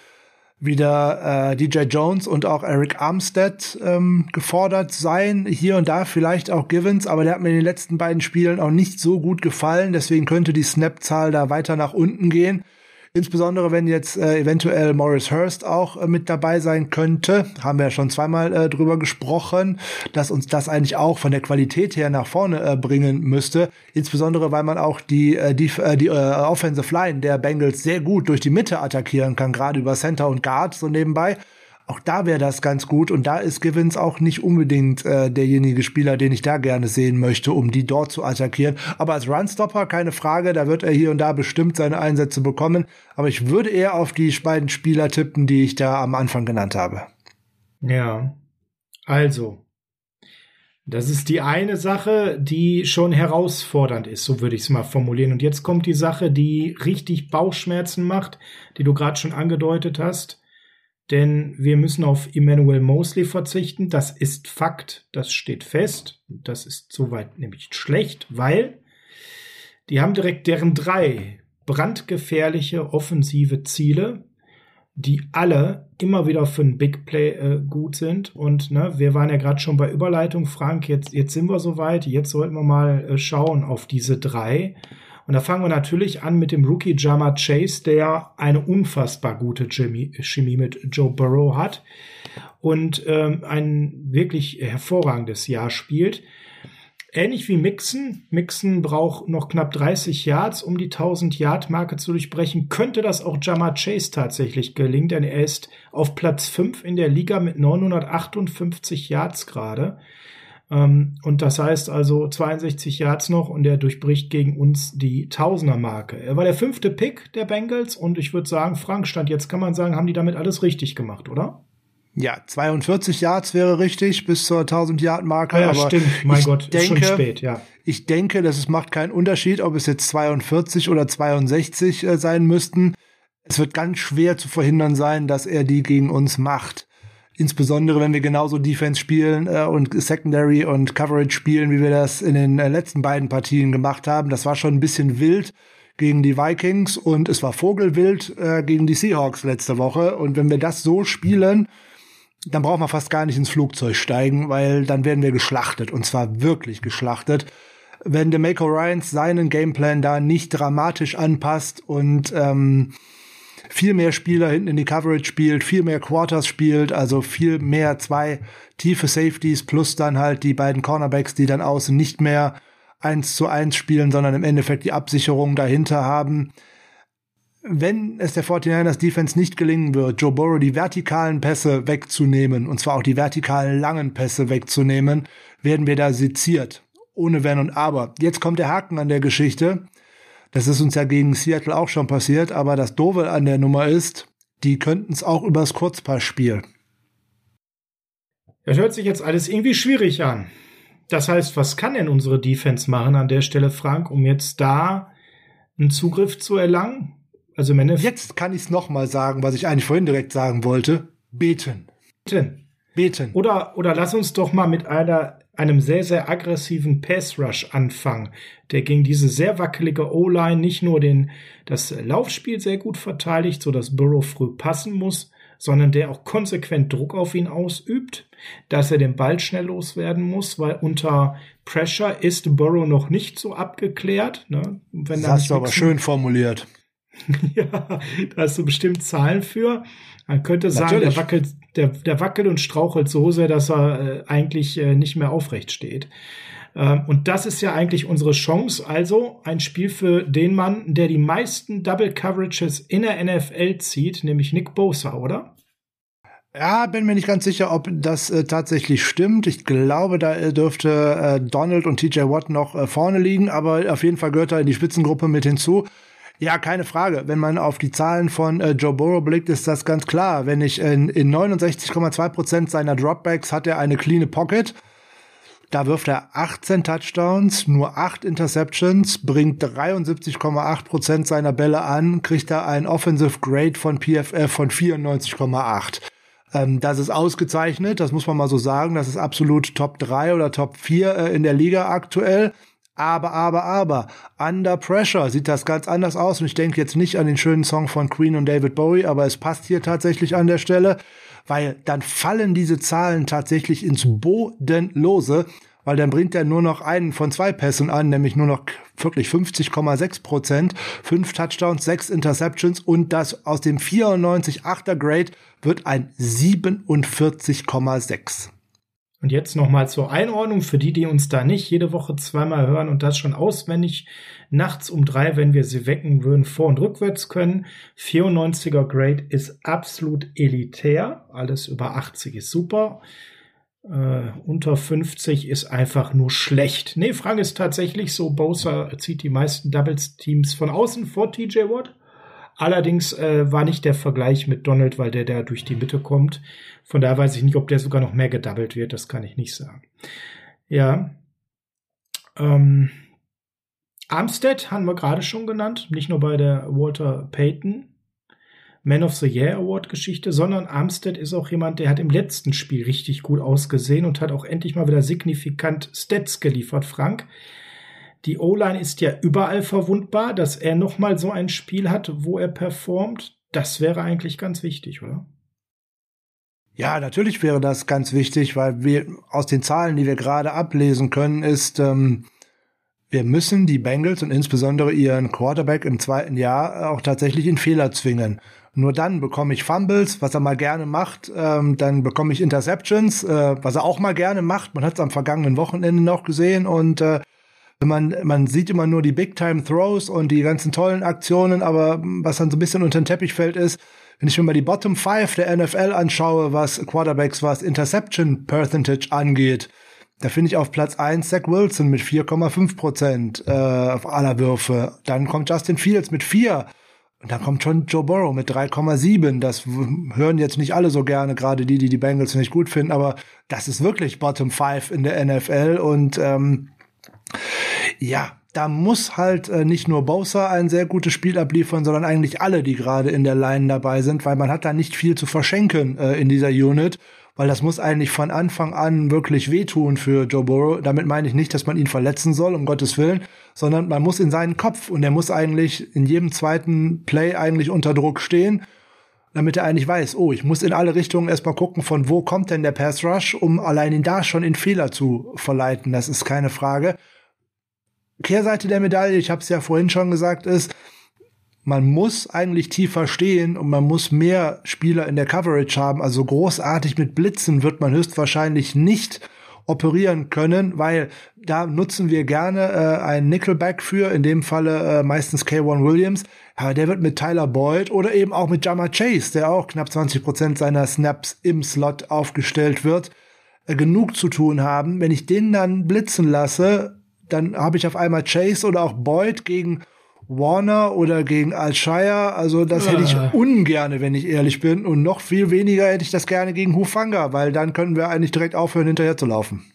wieder äh, DJ Jones und auch Eric Armstead ähm, gefordert sein. Hier und da vielleicht auch Givens, aber der hat mir in den letzten beiden Spielen auch nicht so gut gefallen. Deswegen könnte die Snap-Zahl da weiter nach unten gehen. Insbesondere wenn jetzt äh, eventuell Morris Hurst auch äh, mit dabei sein könnte, haben wir ja schon zweimal äh, drüber gesprochen, dass uns das eigentlich auch von der Qualität her nach vorne äh, bringen müsste. Insbesondere weil man auch die äh, die, äh, die äh, Offensive Line der Bengals sehr gut durch die Mitte attackieren kann, gerade über Center und Guard so nebenbei. Auch da wäre das ganz gut und da ist Givens auch nicht unbedingt äh, derjenige Spieler, den ich da gerne sehen möchte, um die dort zu attackieren. Aber als Runstopper keine Frage, da wird er hier und da bestimmt seine Einsätze bekommen. Aber ich würde eher auf die beiden Spieler tippen, die ich da am Anfang genannt habe. Ja, also das ist die eine Sache, die schon herausfordernd ist, so würde ich es mal formulieren. Und jetzt kommt die Sache, die richtig Bauchschmerzen macht, die du gerade schon angedeutet hast denn wir müssen auf Emmanuel Mosley verzichten. Das ist Fakt, das steht fest. Das ist soweit nämlich schlecht, weil die haben direkt deren drei brandgefährliche offensive Ziele, die alle immer wieder für ein Big Play äh, gut sind. Und ne, wir waren ja gerade schon bei Überleitung, Frank, jetzt, jetzt sind wir soweit, jetzt sollten wir mal äh, schauen auf diese drei. Und da fangen wir natürlich an mit dem Rookie Jama Chase, der eine unfassbar gute Chemie mit Joe Burrow hat und ähm, ein wirklich hervorragendes Jahr spielt. Ähnlich wie Mixon. Mixon braucht noch knapp 30 Yards, um die 1000 Yard Marke zu durchbrechen. Könnte das auch Jama Chase tatsächlich gelingen, denn er ist auf Platz 5 in der Liga mit 958 Yards gerade. Ähm, und das heißt also 62 Yards noch und er durchbricht gegen uns die Tausender-Marke. Er war der fünfte Pick der Bengals und ich würde sagen, Frank stand jetzt kann man sagen, haben die damit alles richtig gemacht, oder? Ja, 42 Yards wäre richtig bis zur 1000 Yard Marke. Ah ja, aber stimmt. Mein Gott, denke, ist schon spät, ja. Ich denke, dass es macht keinen Unterschied, ob es jetzt 42 oder 62 äh, sein müssten. Es wird ganz schwer zu verhindern sein, dass er die gegen uns macht. Insbesondere wenn wir genauso Defense spielen äh, und Secondary und Coverage spielen, wie wir das in den äh, letzten beiden Partien gemacht haben. Das war schon ein bisschen wild gegen die Vikings und es war Vogelwild äh, gegen die Seahawks letzte Woche. Und wenn wir das so spielen, dann brauchen wir fast gar nicht ins Flugzeug steigen, weil dann werden wir geschlachtet und zwar wirklich geschlachtet. Wenn DeMaco Ryans seinen Gameplan da nicht dramatisch anpasst und ähm, viel mehr Spieler hinten in die Coverage spielt, viel mehr Quarters spielt, also viel mehr zwei tiefe Safeties plus dann halt die beiden Cornerbacks, die dann außen nicht mehr eins zu eins spielen, sondern im Endeffekt die Absicherung dahinter haben. Wenn es der 49ers Defense nicht gelingen wird, Joe Burrow die vertikalen Pässe wegzunehmen, und zwar auch die vertikalen langen Pässe wegzunehmen, werden wir da seziert. Ohne Wenn und Aber. Jetzt kommt der Haken an der Geschichte. Das ist uns ja gegen Seattle auch schon passiert, aber das Dove an der Nummer ist, die könnten es auch übers Kurzpassspiel. Das hört sich jetzt alles irgendwie schwierig an. Das heißt, was kann denn unsere Defense machen an der Stelle, Frank, um jetzt da einen Zugriff zu erlangen? Also im Jetzt kann ich es nochmal sagen, was ich eigentlich vorhin direkt sagen wollte. Beten. Beten. Beten. Oder, oder lass uns doch mal mit einer einem sehr, sehr aggressiven Pass-Rush anfangen, der gegen diese sehr wackelige O-Line nicht nur den, das Laufspiel sehr gut verteidigt, so dass Burrow früh passen muss, sondern der auch konsequent Druck auf ihn ausübt, dass er den Ball schnell loswerden muss, weil unter Pressure ist Burrow noch nicht so abgeklärt. Ne? Wenn das hast du aber schön formuliert. ja, da hast du bestimmt Zahlen für. Man könnte sagen, der wackelt, der, der wackelt und strauchelt so sehr, dass er äh, eigentlich äh, nicht mehr aufrecht steht. Ähm, und das ist ja eigentlich unsere Chance. Also ein Spiel für den Mann, der die meisten Double Coverages in der NFL zieht, nämlich Nick Bosa, oder? Ja, bin mir nicht ganz sicher, ob das äh, tatsächlich stimmt. Ich glaube, da äh, dürfte äh, Donald und TJ Watt noch äh, vorne liegen, aber auf jeden Fall gehört er in die Spitzengruppe mit hinzu. Ja, keine Frage. Wenn man auf die Zahlen von äh, Joe Burrow blickt, ist das ganz klar. Wenn ich in, in 69,2 Prozent seiner Dropbacks hat er eine clean Pocket. Da wirft er 18 Touchdowns, nur 8 Interceptions, bringt 73,8 Prozent seiner Bälle an, kriegt er ein Offensive Grade von PFF von 94,8. Ähm, das ist ausgezeichnet, das muss man mal so sagen. Das ist absolut Top 3 oder Top 4 äh, in der Liga aktuell. Aber, aber, aber, Under Pressure sieht das ganz anders aus. Und ich denke jetzt nicht an den schönen Song von Queen und David Bowie, aber es passt hier tatsächlich an der Stelle, weil dann fallen diese Zahlen tatsächlich ins Bodenlose, weil dann bringt er nur noch einen von zwei Pässen an, nämlich nur noch wirklich 50,6 Prozent, fünf Touchdowns, sechs Interceptions und das aus dem 94,8er Grade wird ein 47,6. Und jetzt nochmal zur Einordnung für die, die uns da nicht jede Woche zweimal hören und das schon auswendig nachts um drei, wenn wir sie wecken würden, vor- und rückwärts können. 94er Grade ist absolut elitär. Alles über 80 ist super. Äh, unter 50 ist einfach nur schlecht. Nee, Frank ist tatsächlich so. Bowser zieht die meisten Doubles-Teams von außen vor TJ Watt. Allerdings äh, war nicht der Vergleich mit Donald, weil der da durch die Mitte kommt. Von daher weiß ich nicht, ob der sogar noch mehr gedoubled wird. Das kann ich nicht sagen. Ja. Ähm, Armstead haben wir gerade schon genannt. Nicht nur bei der Walter Payton Man of the Year Award Geschichte, sondern Armstead ist auch jemand, der hat im letzten Spiel richtig gut ausgesehen und hat auch endlich mal wieder signifikant Stats geliefert, Frank. Die O-Line ist ja überall verwundbar, dass er nochmal so ein Spiel hat, wo er performt. Das wäre eigentlich ganz wichtig, oder? Ja, natürlich wäre das ganz wichtig, weil wir aus den Zahlen, die wir gerade ablesen können, ist, ähm, wir müssen die Bengals und insbesondere ihren Quarterback im zweiten Jahr auch tatsächlich in Fehler zwingen. Nur dann bekomme ich Fumbles, was er mal gerne macht. Ähm, dann bekomme ich Interceptions, äh, was er auch mal gerne macht. Man hat es am vergangenen Wochenende noch gesehen und äh, man, man sieht immer nur die Big-Time-Throws und die ganzen tollen Aktionen, aber was dann so ein bisschen unter den Teppich fällt, ist, wenn ich mir mal die Bottom 5 der NFL anschaue, was Quarterbacks, was Interception Percentage angeht, da finde ich auf Platz 1 Zach Wilson mit 4,5 Prozent äh, auf aller Würfe. Dann kommt Justin Fields mit 4. Und dann kommt schon Joe Burrow mit 3,7. Das hören jetzt nicht alle so gerne, gerade die, die die Bengals nicht gut finden, aber das ist wirklich Bottom 5 in der NFL und ähm, ja, da muss halt äh, nicht nur Bowser ein sehr gutes Spiel abliefern, sondern eigentlich alle, die gerade in der Line dabei sind, weil man hat da nicht viel zu verschenken äh, in dieser Unit, weil das muss eigentlich von Anfang an wirklich wehtun für Joe Burrow. Damit meine ich nicht, dass man ihn verletzen soll, um Gottes Willen, sondern man muss in seinen Kopf und er muss eigentlich in jedem zweiten Play eigentlich unter Druck stehen damit er eigentlich weiß, oh, ich muss in alle Richtungen erstmal gucken, von wo kommt denn der Pass Rush, um allein ihn da schon in Fehler zu verleiten. Das ist keine Frage. Kehrseite der Medaille, ich habe es ja vorhin schon gesagt, ist, man muss eigentlich tiefer stehen und man muss mehr Spieler in der Coverage haben. Also großartig mit Blitzen wird man höchstwahrscheinlich nicht operieren können, weil da nutzen wir gerne äh, einen Nickelback für, in dem Falle äh, meistens K1 Williams. Aber der wird mit Tyler Boyd oder eben auch mit Jama Chase, der auch knapp 20 Prozent seiner Snaps im Slot aufgestellt wird, äh, genug zu tun haben. Wenn ich den dann blitzen lasse, dann habe ich auf einmal Chase oder auch Boyd gegen Warner oder gegen Alshire. Also das hätte ich ah. ungerne, wenn ich ehrlich bin. Und noch viel weniger hätte ich das gerne gegen Hufanga, weil dann können wir eigentlich direkt aufhören, hinterher zu laufen.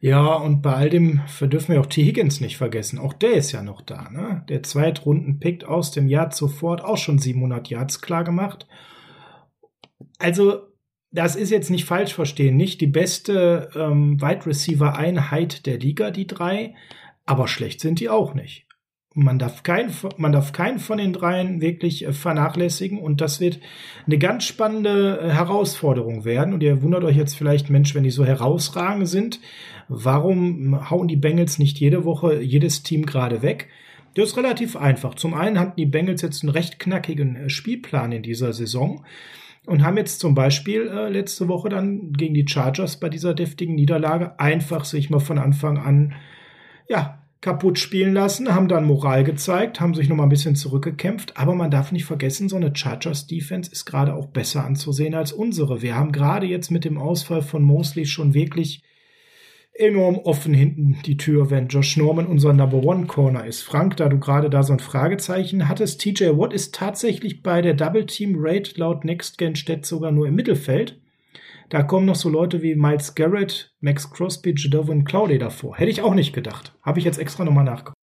Ja, und bei all dem dürfen wir auch T. Higgins nicht vergessen. Auch der ist ja noch da, ne? Der Zweitrunden-Pick aus dem Jahr zuvor auch schon 700 Yards klar gemacht. Also, das ist jetzt nicht falsch verstehen. Nicht die beste ähm, Wide Receiver-Einheit der Liga, die drei. Aber schlecht sind die auch nicht man darf keinen, man darf keinen von den dreien wirklich äh, vernachlässigen und das wird eine ganz spannende äh, Herausforderung werden. Und ihr wundert euch jetzt vielleicht, Mensch, wenn die so herausragend sind, warum hauen die Bengals nicht jede Woche jedes Team gerade weg? Das ist relativ einfach. Zum einen hatten die Bengals jetzt einen recht knackigen äh, Spielplan in dieser Saison und haben jetzt zum Beispiel äh, letzte Woche dann gegen die Chargers bei dieser deftigen Niederlage einfach sich mal von Anfang an ja kaputt spielen lassen, haben dann Moral gezeigt, haben sich noch mal ein bisschen zurückgekämpft, aber man darf nicht vergessen, so eine Chargers Defense ist gerade auch besser anzusehen als unsere. Wir haben gerade jetzt mit dem Ausfall von Mosley schon wirklich enorm offen hinten die Tür, wenn Josh Norman unser Number One Corner ist. Frank, da du gerade da so ein Fragezeichen hattest, TJ Watt ist tatsächlich bei der Double Team Rate laut Next Gen Stat sogar nur im Mittelfeld. Da kommen noch so Leute wie Miles Garrett, Max Crosby, Jadovin Cloudy davor. Hätte ich auch nicht gedacht. Habe ich jetzt extra nochmal nachgeguckt.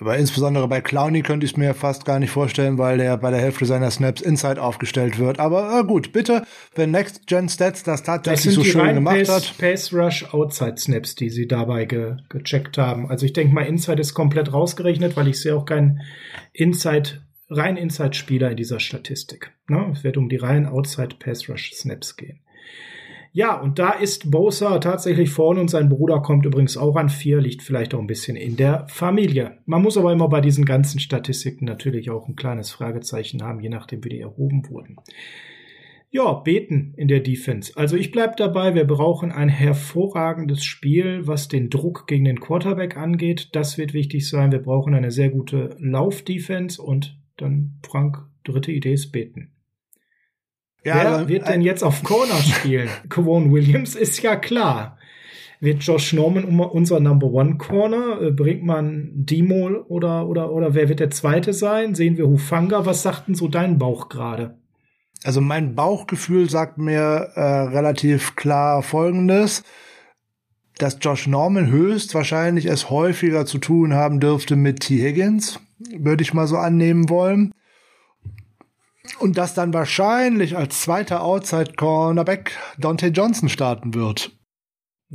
Aber insbesondere bei Clowney könnte ich es mir fast gar nicht vorstellen, weil der bei der Hälfte seiner Snaps Inside aufgestellt wird. Aber äh, gut, bitte, wenn Next Gen Stats das tatsächlich das so schön gemacht Pace, hat. Pace Rush Outside Snaps, die sie dabei ge gecheckt haben. Also ich denke mal, Inside ist komplett rausgerechnet, weil ich sehe auch keinen Inside, rein Inside Spieler in dieser Statistik. Ne? Es wird um die reinen Outside Pass Rush Snaps gehen. Ja, und da ist Bosa tatsächlich vorne und sein Bruder kommt übrigens auch an vier, liegt vielleicht auch ein bisschen in der Familie. Man muss aber immer bei diesen ganzen Statistiken natürlich auch ein kleines Fragezeichen haben, je nachdem, wie die erhoben wurden. Ja, beten in der Defense. Also ich bleib dabei, wir brauchen ein hervorragendes Spiel, was den Druck gegen den Quarterback angeht. Das wird wichtig sein. Wir brauchen eine sehr gute Lauf-Defense und dann, Frank, dritte Idee ist beten. Ja, Wer wird denn jetzt auf Corner spielen? Kevon Williams ist ja klar. Wird Josh Norman unser Number One Corner? Äh, bringt man Demo oder, oder, oder wer wird der Zweite sein? Sehen wir Hufanga? Was sagt denn so dein Bauch gerade? Also mein Bauchgefühl sagt mir äh, relativ klar Folgendes, dass Josh Norman höchstwahrscheinlich es häufiger zu tun haben dürfte mit T. Higgins, würde ich mal so annehmen wollen und dass dann wahrscheinlich als zweiter Outside Cornerback Dante Johnson starten wird.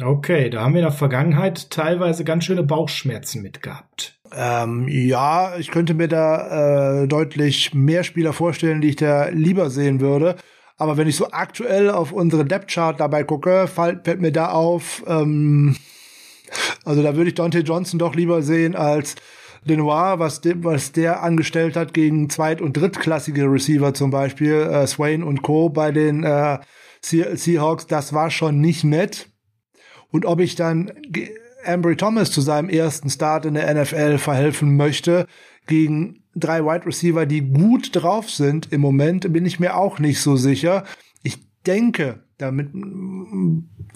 Okay, da haben wir in der Vergangenheit teilweise ganz schöne Bauchschmerzen mit gehabt. Ähm, ja, ich könnte mir da äh, deutlich mehr Spieler vorstellen, die ich da lieber sehen würde. Aber wenn ich so aktuell auf unsere Depth Chart dabei gucke, fällt, fällt mir da auf, ähm, also da würde ich Dante Johnson doch lieber sehen als Lenoir, was, de, was der angestellt hat gegen zweit- und drittklassige Receiver zum Beispiel, äh, Swain und Co. bei den äh, Seahawks, das war schon nicht nett. Und ob ich dann Ambry Thomas zu seinem ersten Start in der NFL verhelfen möchte, gegen drei Wide Receiver, die gut drauf sind im Moment, bin ich mir auch nicht so sicher. Ich denke, damit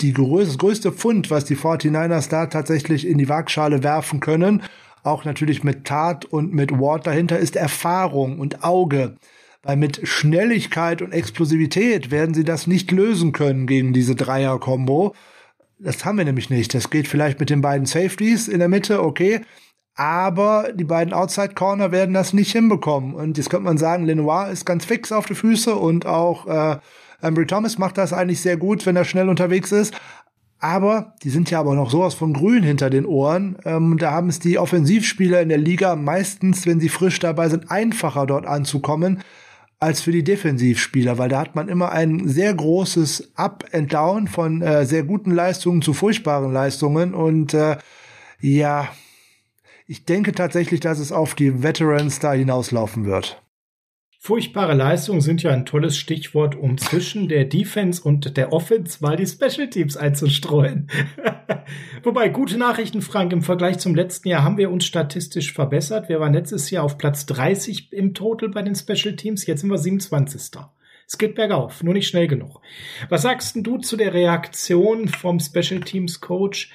die größte, das größte Fund, was die 49ers da tatsächlich in die Waagschale werfen können, auch natürlich mit Tat und mit Ward dahinter, ist Erfahrung und Auge. Weil mit Schnelligkeit und Explosivität werden sie das nicht lösen können gegen diese Dreier-Kombo. Das haben wir nämlich nicht. Das geht vielleicht mit den beiden Safeties in der Mitte, okay. Aber die beiden Outside Corner werden das nicht hinbekommen. Und jetzt könnte man sagen, Lenoir ist ganz fix auf die Füße und auch äh, Ambry Thomas macht das eigentlich sehr gut, wenn er schnell unterwegs ist. Aber die sind ja aber noch sowas von grün hinter den Ohren. Ähm, da haben es die Offensivspieler in der Liga meistens, wenn sie frisch dabei sind, einfacher dort anzukommen als für die Defensivspieler, weil da hat man immer ein sehr großes Up and Down von äh, sehr guten Leistungen zu furchtbaren Leistungen und äh, ja, Ich denke tatsächlich, dass es auf die Veterans da hinauslaufen wird. Furchtbare Leistungen sind ja ein tolles Stichwort, um zwischen der Defense und der Offense mal die Special Teams einzustreuen. Wobei, gute Nachrichten, Frank, im Vergleich zum letzten Jahr haben wir uns statistisch verbessert. Wir waren letztes Jahr auf Platz 30 im Total bei den Special Teams, jetzt sind wir 27. Es geht bergauf, nur nicht schnell genug. Was sagst du zu der Reaktion vom Special Teams Coach?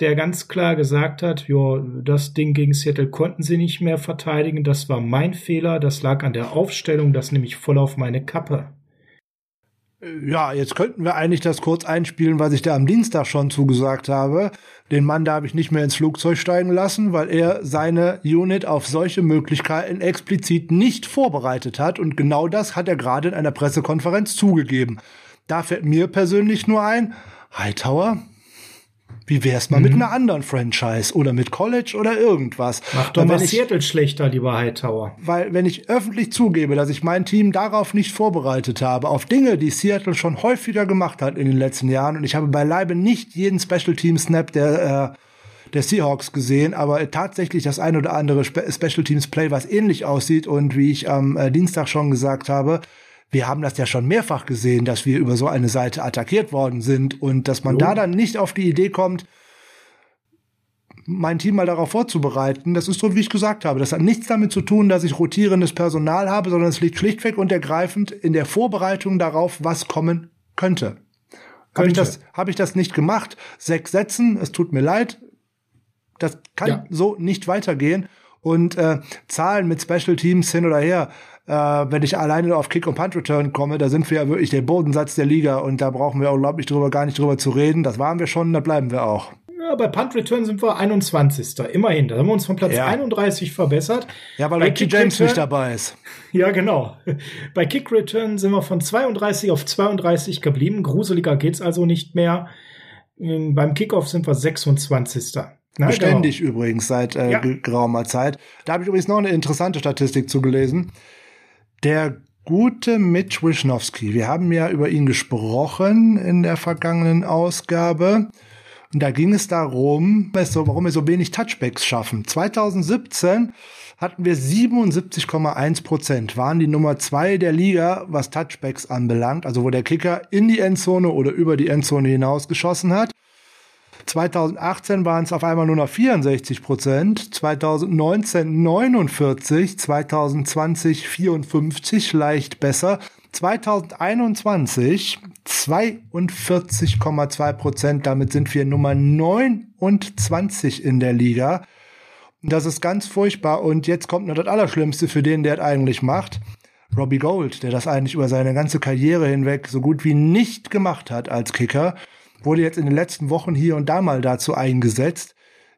Der ganz klar gesagt hat, ja, das Ding gegen Seattle konnten sie nicht mehr verteidigen, das war mein Fehler, das lag an der Aufstellung, das nehme ich voll auf meine Kappe. Ja, jetzt könnten wir eigentlich das kurz einspielen, was ich da am Dienstag schon zugesagt habe. Den Mann da habe ich nicht mehr ins Flugzeug steigen lassen, weil er seine Unit auf solche Möglichkeiten explizit nicht vorbereitet hat. Und genau das hat er gerade in einer Pressekonferenz zugegeben. Da fällt mir persönlich nur ein, Hightower, wie wär's mal mhm. mit einer anderen Franchise oder mit College oder irgendwas? Mach doch mal Seattle schlechter, lieber Hightower. Weil wenn ich öffentlich zugebe, dass ich mein Team darauf nicht vorbereitet habe, auf Dinge, die Seattle schon häufiger gemacht hat in den letzten Jahren, und ich habe beileibe nicht jeden Special Team Snap der äh, der Seahawks gesehen, aber tatsächlich das ein oder andere Spe Special Teams Play, was ähnlich aussieht und wie ich am äh, Dienstag schon gesagt habe, wir haben das ja schon mehrfach gesehen, dass wir über so eine Seite attackiert worden sind und dass man jo. da dann nicht auf die Idee kommt, mein Team mal darauf vorzubereiten. Das ist so, wie ich gesagt habe. Das hat nichts damit zu tun, dass ich rotierendes Personal habe, sondern es liegt schlichtweg und ergreifend in der Vorbereitung darauf, was kommen könnte. Habe ich, das, hab ich das nicht gemacht? Sechs Sätzen, es tut mir leid. Das kann ja. so nicht weitergehen. Und äh, Zahlen mit Special Teams hin oder her, äh, wenn ich alleine auf Kick und Punt Return komme, da sind wir ja wirklich der Bodensatz der Liga und da brauchen wir unglaublich drüber gar nicht drüber zu reden. Das waren wir schon, da bleiben wir auch. Ja, bei Punt Return sind wir 21. Immerhin. Da haben wir uns von Platz ja. 31 verbessert. Ja, weil Ricky James Return, nicht dabei ist. Ja, genau. Bei Kick Return sind wir von 32 auf 32 geblieben. Gruseliger geht's also nicht mehr. Beim Kickoff sind wir 26. Na, Beständig genau. übrigens seit äh, ja. geraumer Zeit. Da habe ich übrigens noch eine interessante Statistik zugelesen. Der gute Mitch Wisnowski, wir haben ja über ihn gesprochen in der vergangenen Ausgabe. Und da ging es darum, warum wir so wenig Touchbacks schaffen. 2017 hatten wir 77,1 Prozent, waren die Nummer zwei der Liga, was Touchbacks anbelangt, also wo der Kicker in die Endzone oder über die Endzone hinaus geschossen hat. 2018 waren es auf einmal nur noch 64 Prozent, 2019 49, 2020 54, leicht besser. 2021 42,2 Prozent, damit sind wir Nummer 29 in der Liga. Das ist ganz furchtbar und jetzt kommt noch das Allerschlimmste für den, der es eigentlich macht. Robbie Gold, der das eigentlich über seine ganze Karriere hinweg so gut wie nicht gemacht hat als Kicker wurde jetzt in den letzten Wochen hier und da mal dazu eingesetzt.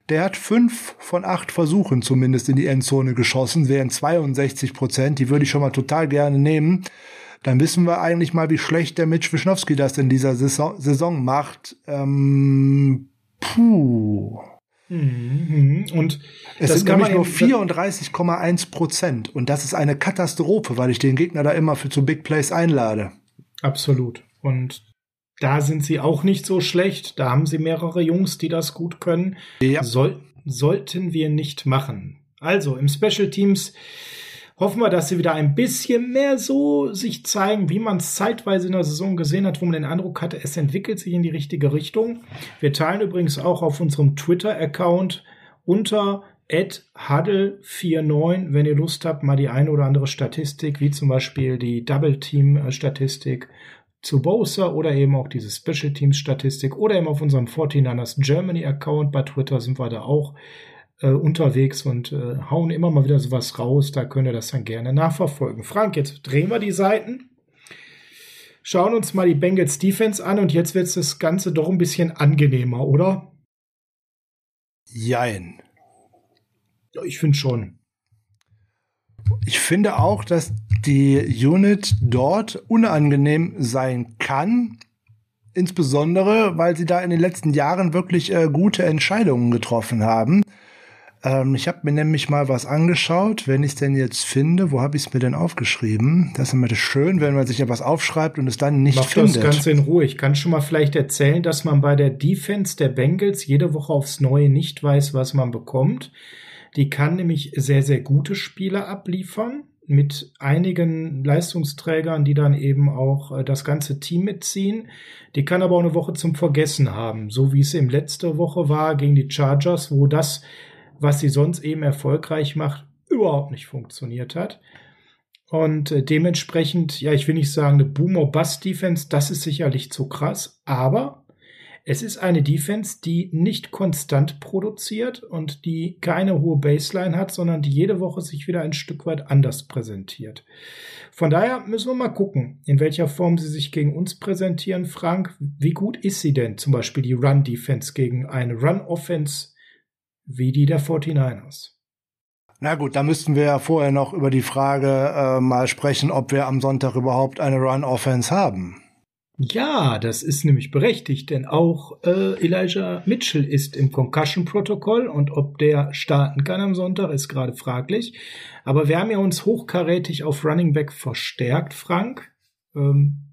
Der hat fünf von acht Versuchen zumindest in die Endzone geschossen, wären 62 Prozent. Die würde ich schon mal total gerne nehmen. Dann wissen wir eigentlich mal, wie schlecht der Mitch Wischnowski das in dieser Saison, Saison macht. Ähm, puh. Mhm. Und es sind nämlich nur 34,1 Prozent. Und das ist eine Katastrophe, weil ich den Gegner da immer für zu Big Plays einlade. Absolut. Und da sind sie auch nicht so schlecht. Da haben sie mehrere Jungs, die das gut können. Ja. Soll, sollten wir nicht machen. Also im Special Teams hoffen wir, dass sie wieder ein bisschen mehr so sich zeigen, wie man es zeitweise in der Saison gesehen hat, wo man den Eindruck hatte, es entwickelt sich in die richtige Richtung. Wir teilen übrigens auch auf unserem Twitter-Account unter huddle49, wenn ihr Lust habt, mal die eine oder andere Statistik, wie zum Beispiel die Double Team Statistik zu Bowser oder eben auch diese Special Teams Statistik oder eben auf unserem 49ers Germany Account bei Twitter sind wir da auch äh, unterwegs und äh, hauen immer mal wieder sowas raus. Da könnt ihr das dann gerne nachverfolgen. Frank, jetzt drehen wir die Seiten, schauen uns mal die Bengals Defense an und jetzt wird das Ganze doch ein bisschen angenehmer, oder? Jein. Ja, ich finde schon. Ich finde auch, dass die Unit dort unangenehm sein kann. Insbesondere, weil sie da in den letzten Jahren wirklich äh, gute Entscheidungen getroffen haben. Ähm, ich habe mir nämlich mal was angeschaut, wenn ich es denn jetzt finde. Wo habe ich es mir denn aufgeschrieben? Das ist immer schön, wenn man sich ja was aufschreibt und es dann nicht Mach findet. das Ganze in Ruhe. Ich kann schon mal vielleicht erzählen, dass man bei der Defense der Bengals jede Woche aufs Neue nicht weiß, was man bekommt. Die kann nämlich sehr, sehr gute Spiele abliefern mit einigen Leistungsträgern, die dann eben auch äh, das ganze Team mitziehen. Die kann aber auch eine Woche zum Vergessen haben, so wie es eben letzte Woche war gegen die Chargers, wo das, was sie sonst eben erfolgreich macht, überhaupt nicht funktioniert hat. Und äh, dementsprechend, ja, ich will nicht sagen, eine Boomer-Bust-Defense, das ist sicherlich zu krass, aber es ist eine Defense, die nicht konstant produziert und die keine hohe Baseline hat, sondern die jede Woche sich wieder ein Stück weit anders präsentiert. Von daher müssen wir mal gucken, in welcher Form sie sich gegen uns präsentieren, Frank. Wie gut ist sie denn zum Beispiel die Run-Defense gegen eine Run-Offense wie die der 49ers? Na gut, da müssten wir ja vorher noch über die Frage äh, mal sprechen, ob wir am Sonntag überhaupt eine Run-Offense haben. Ja, das ist nämlich berechtigt, denn auch äh, Elijah Mitchell ist im Concussion-Protokoll und ob der starten kann am Sonntag, ist gerade fraglich. Aber wir haben ja uns hochkarätig auf Running Back verstärkt, Frank. Ähm,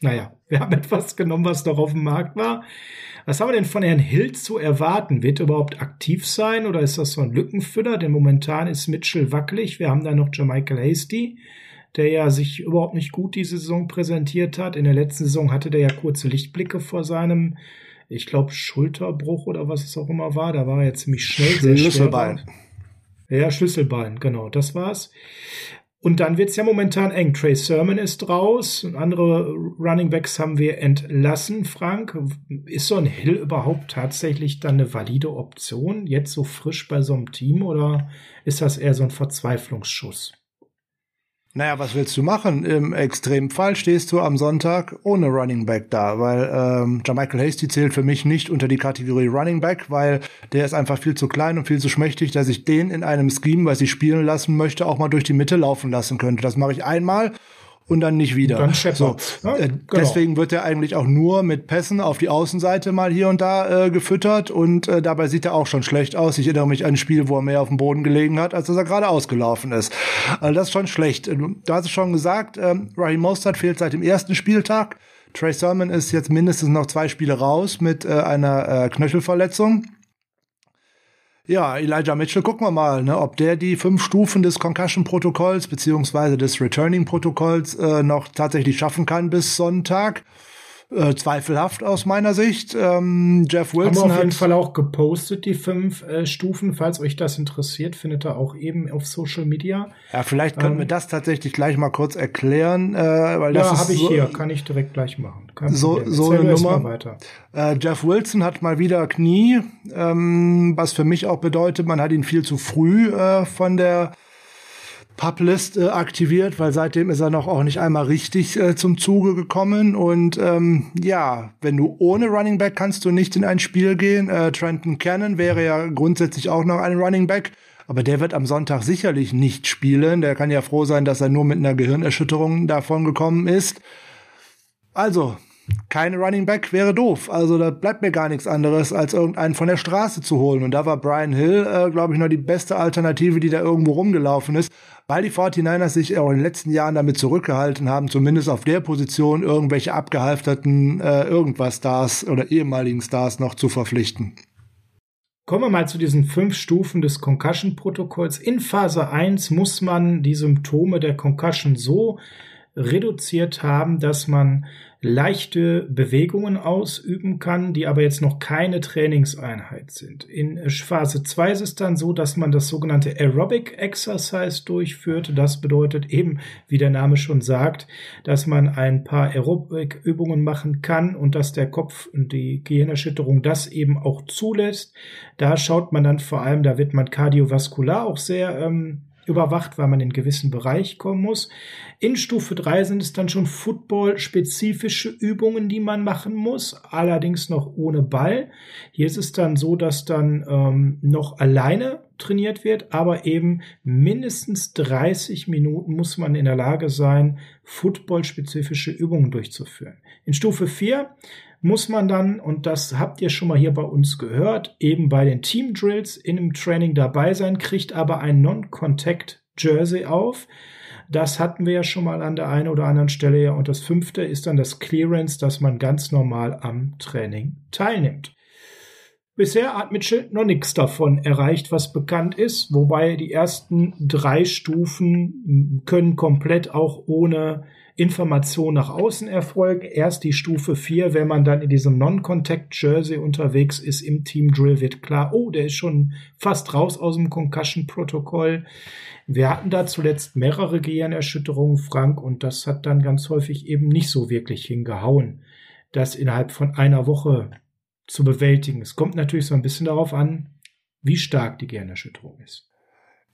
naja, wir haben etwas genommen, was noch auf dem Markt war. Was haben wir denn von Herrn Hill zu erwarten? Wird er überhaupt aktiv sein oder ist das so ein Lückenfüller? Denn momentan ist Mitchell wackelig. Wir haben da noch Jermichael Hasty der ja sich überhaupt nicht gut diese Saison präsentiert hat. In der letzten Saison hatte der ja kurze Lichtblicke vor seinem, ich glaube, Schulterbruch oder was es auch immer war. Da war er ja ziemlich schnell. Schlüsselbein. Ja, Schlüsselbein, genau, das war's. Und dann wird's ja momentan eng. Trey Sermon ist raus, andere Running Backs haben wir entlassen. Frank, ist so ein Hill überhaupt tatsächlich dann eine valide Option, jetzt so frisch bei so einem Team, oder ist das eher so ein Verzweiflungsschuss? Naja, was willst du machen? Im Extremfall stehst du am Sonntag ohne Running Back da, weil ähm, Jamichael Hasty zählt für mich nicht unter die Kategorie Running Back, weil der ist einfach viel zu klein und viel zu schmächtig, dass ich den in einem Scheme, was ich spielen lassen möchte, auch mal durch die Mitte laufen lassen könnte. Das mache ich einmal und dann nicht wieder. Dann so, äh, genau. Deswegen wird er eigentlich auch nur mit Pässen auf die Außenseite mal hier und da äh, gefüttert und äh, dabei sieht er auch schon schlecht aus. Ich erinnere mich an ein Spiel, wo er mehr auf dem Boden gelegen hat, als dass er gerade ausgelaufen ist. Also das ist schon schlecht. Du hast es schon gesagt, ähm, Raheem Mostert fehlt seit dem ersten Spieltag. Trey Sermon ist jetzt mindestens noch zwei Spiele raus mit äh, einer äh, Knöchelverletzung. Ja, Elijah Mitchell, gucken wir mal, ne, ob der die fünf Stufen des Concussion-Protokolls beziehungsweise des Returning-Protokolls äh, noch tatsächlich schaffen kann bis Sonntag äh, zweifelhaft aus meiner Sicht. Ähm, Jeff Wilson Haben wir auf jeden Fall auch gepostet, die fünf äh, Stufen. Falls euch das interessiert, findet ihr auch eben auf Social Media. Ja, vielleicht können ähm, wir das tatsächlich gleich mal kurz erklären, äh, weil das ja, habe ich so, hier, kann ich direkt gleich machen. Kein so so eine Nummer. Äh, Jeff Wilson hat mal wieder Knie, ähm, was für mich auch bedeutet, man hat ihn viel zu früh äh, von der Publist äh, aktiviert, weil seitdem ist er noch auch nicht einmal richtig äh, zum Zuge gekommen. Und ähm, ja, wenn du ohne Running Back kannst du nicht in ein Spiel gehen. Äh, Trenton Cannon wäre ja grundsätzlich auch noch ein Running Back, aber der wird am Sonntag sicherlich nicht spielen. Der kann ja froh sein, dass er nur mit einer Gehirnerschütterung davon gekommen ist. Also, keine Running Back wäre doof. Also da bleibt mir gar nichts anderes, als irgendeinen von der Straße zu holen. Und da war Brian Hill, äh, glaube ich, noch die beste Alternative, die da irgendwo rumgelaufen ist, weil die 49ers sich auch in den letzten Jahren damit zurückgehalten haben, zumindest auf der Position irgendwelche abgehalfterten äh, irgendwas Stars oder ehemaligen Stars noch zu verpflichten. Kommen wir mal zu diesen fünf Stufen des Concussion-Protokolls. In Phase 1 muss man die Symptome der Concussion so reduziert haben, dass man leichte Bewegungen ausüben kann, die aber jetzt noch keine Trainingseinheit sind. In Phase 2 ist es dann so, dass man das sogenannte Aerobic Exercise durchführt. Das bedeutet eben, wie der Name schon sagt, dass man ein paar Aerobic-Übungen machen kann und dass der Kopf und die Gehirnerschütterung das eben auch zulässt. Da schaut man dann vor allem, da wird man kardiovaskular auch sehr ähm, überwacht, weil man in einen gewissen Bereich kommen muss. In Stufe 3 sind es dann schon Football-spezifische Übungen, die man machen muss, allerdings noch ohne Ball. Hier ist es dann so, dass dann ähm, noch alleine trainiert wird, aber eben mindestens 30 Minuten muss man in der Lage sein, Football-spezifische Übungen durchzuführen. In Stufe 4 muss man dann, und das habt ihr schon mal hier bei uns gehört, eben bei den Team Drills in einem Training dabei sein, kriegt aber ein Non-Contact Jersey auf. Das hatten wir ja schon mal an der einen oder anderen Stelle. Und das fünfte ist dann das Clearance, dass man ganz normal am Training teilnimmt. Bisher hat Mitchell noch nichts davon erreicht, was bekannt ist, wobei die ersten drei Stufen können komplett auch ohne Information nach außen erfolgen. Erst die Stufe 4, wenn man dann in diesem Non-Contact-Jersey unterwegs ist im Team Drill, wird klar, oh, der ist schon fast raus aus dem Concussion-Protokoll. Wir hatten da zuletzt mehrere Gehirnerschütterungen, Frank, und das hat dann ganz häufig eben nicht so wirklich hingehauen, das innerhalb von einer Woche zu bewältigen. Es kommt natürlich so ein bisschen darauf an, wie stark die Gehirnerschütterung ist.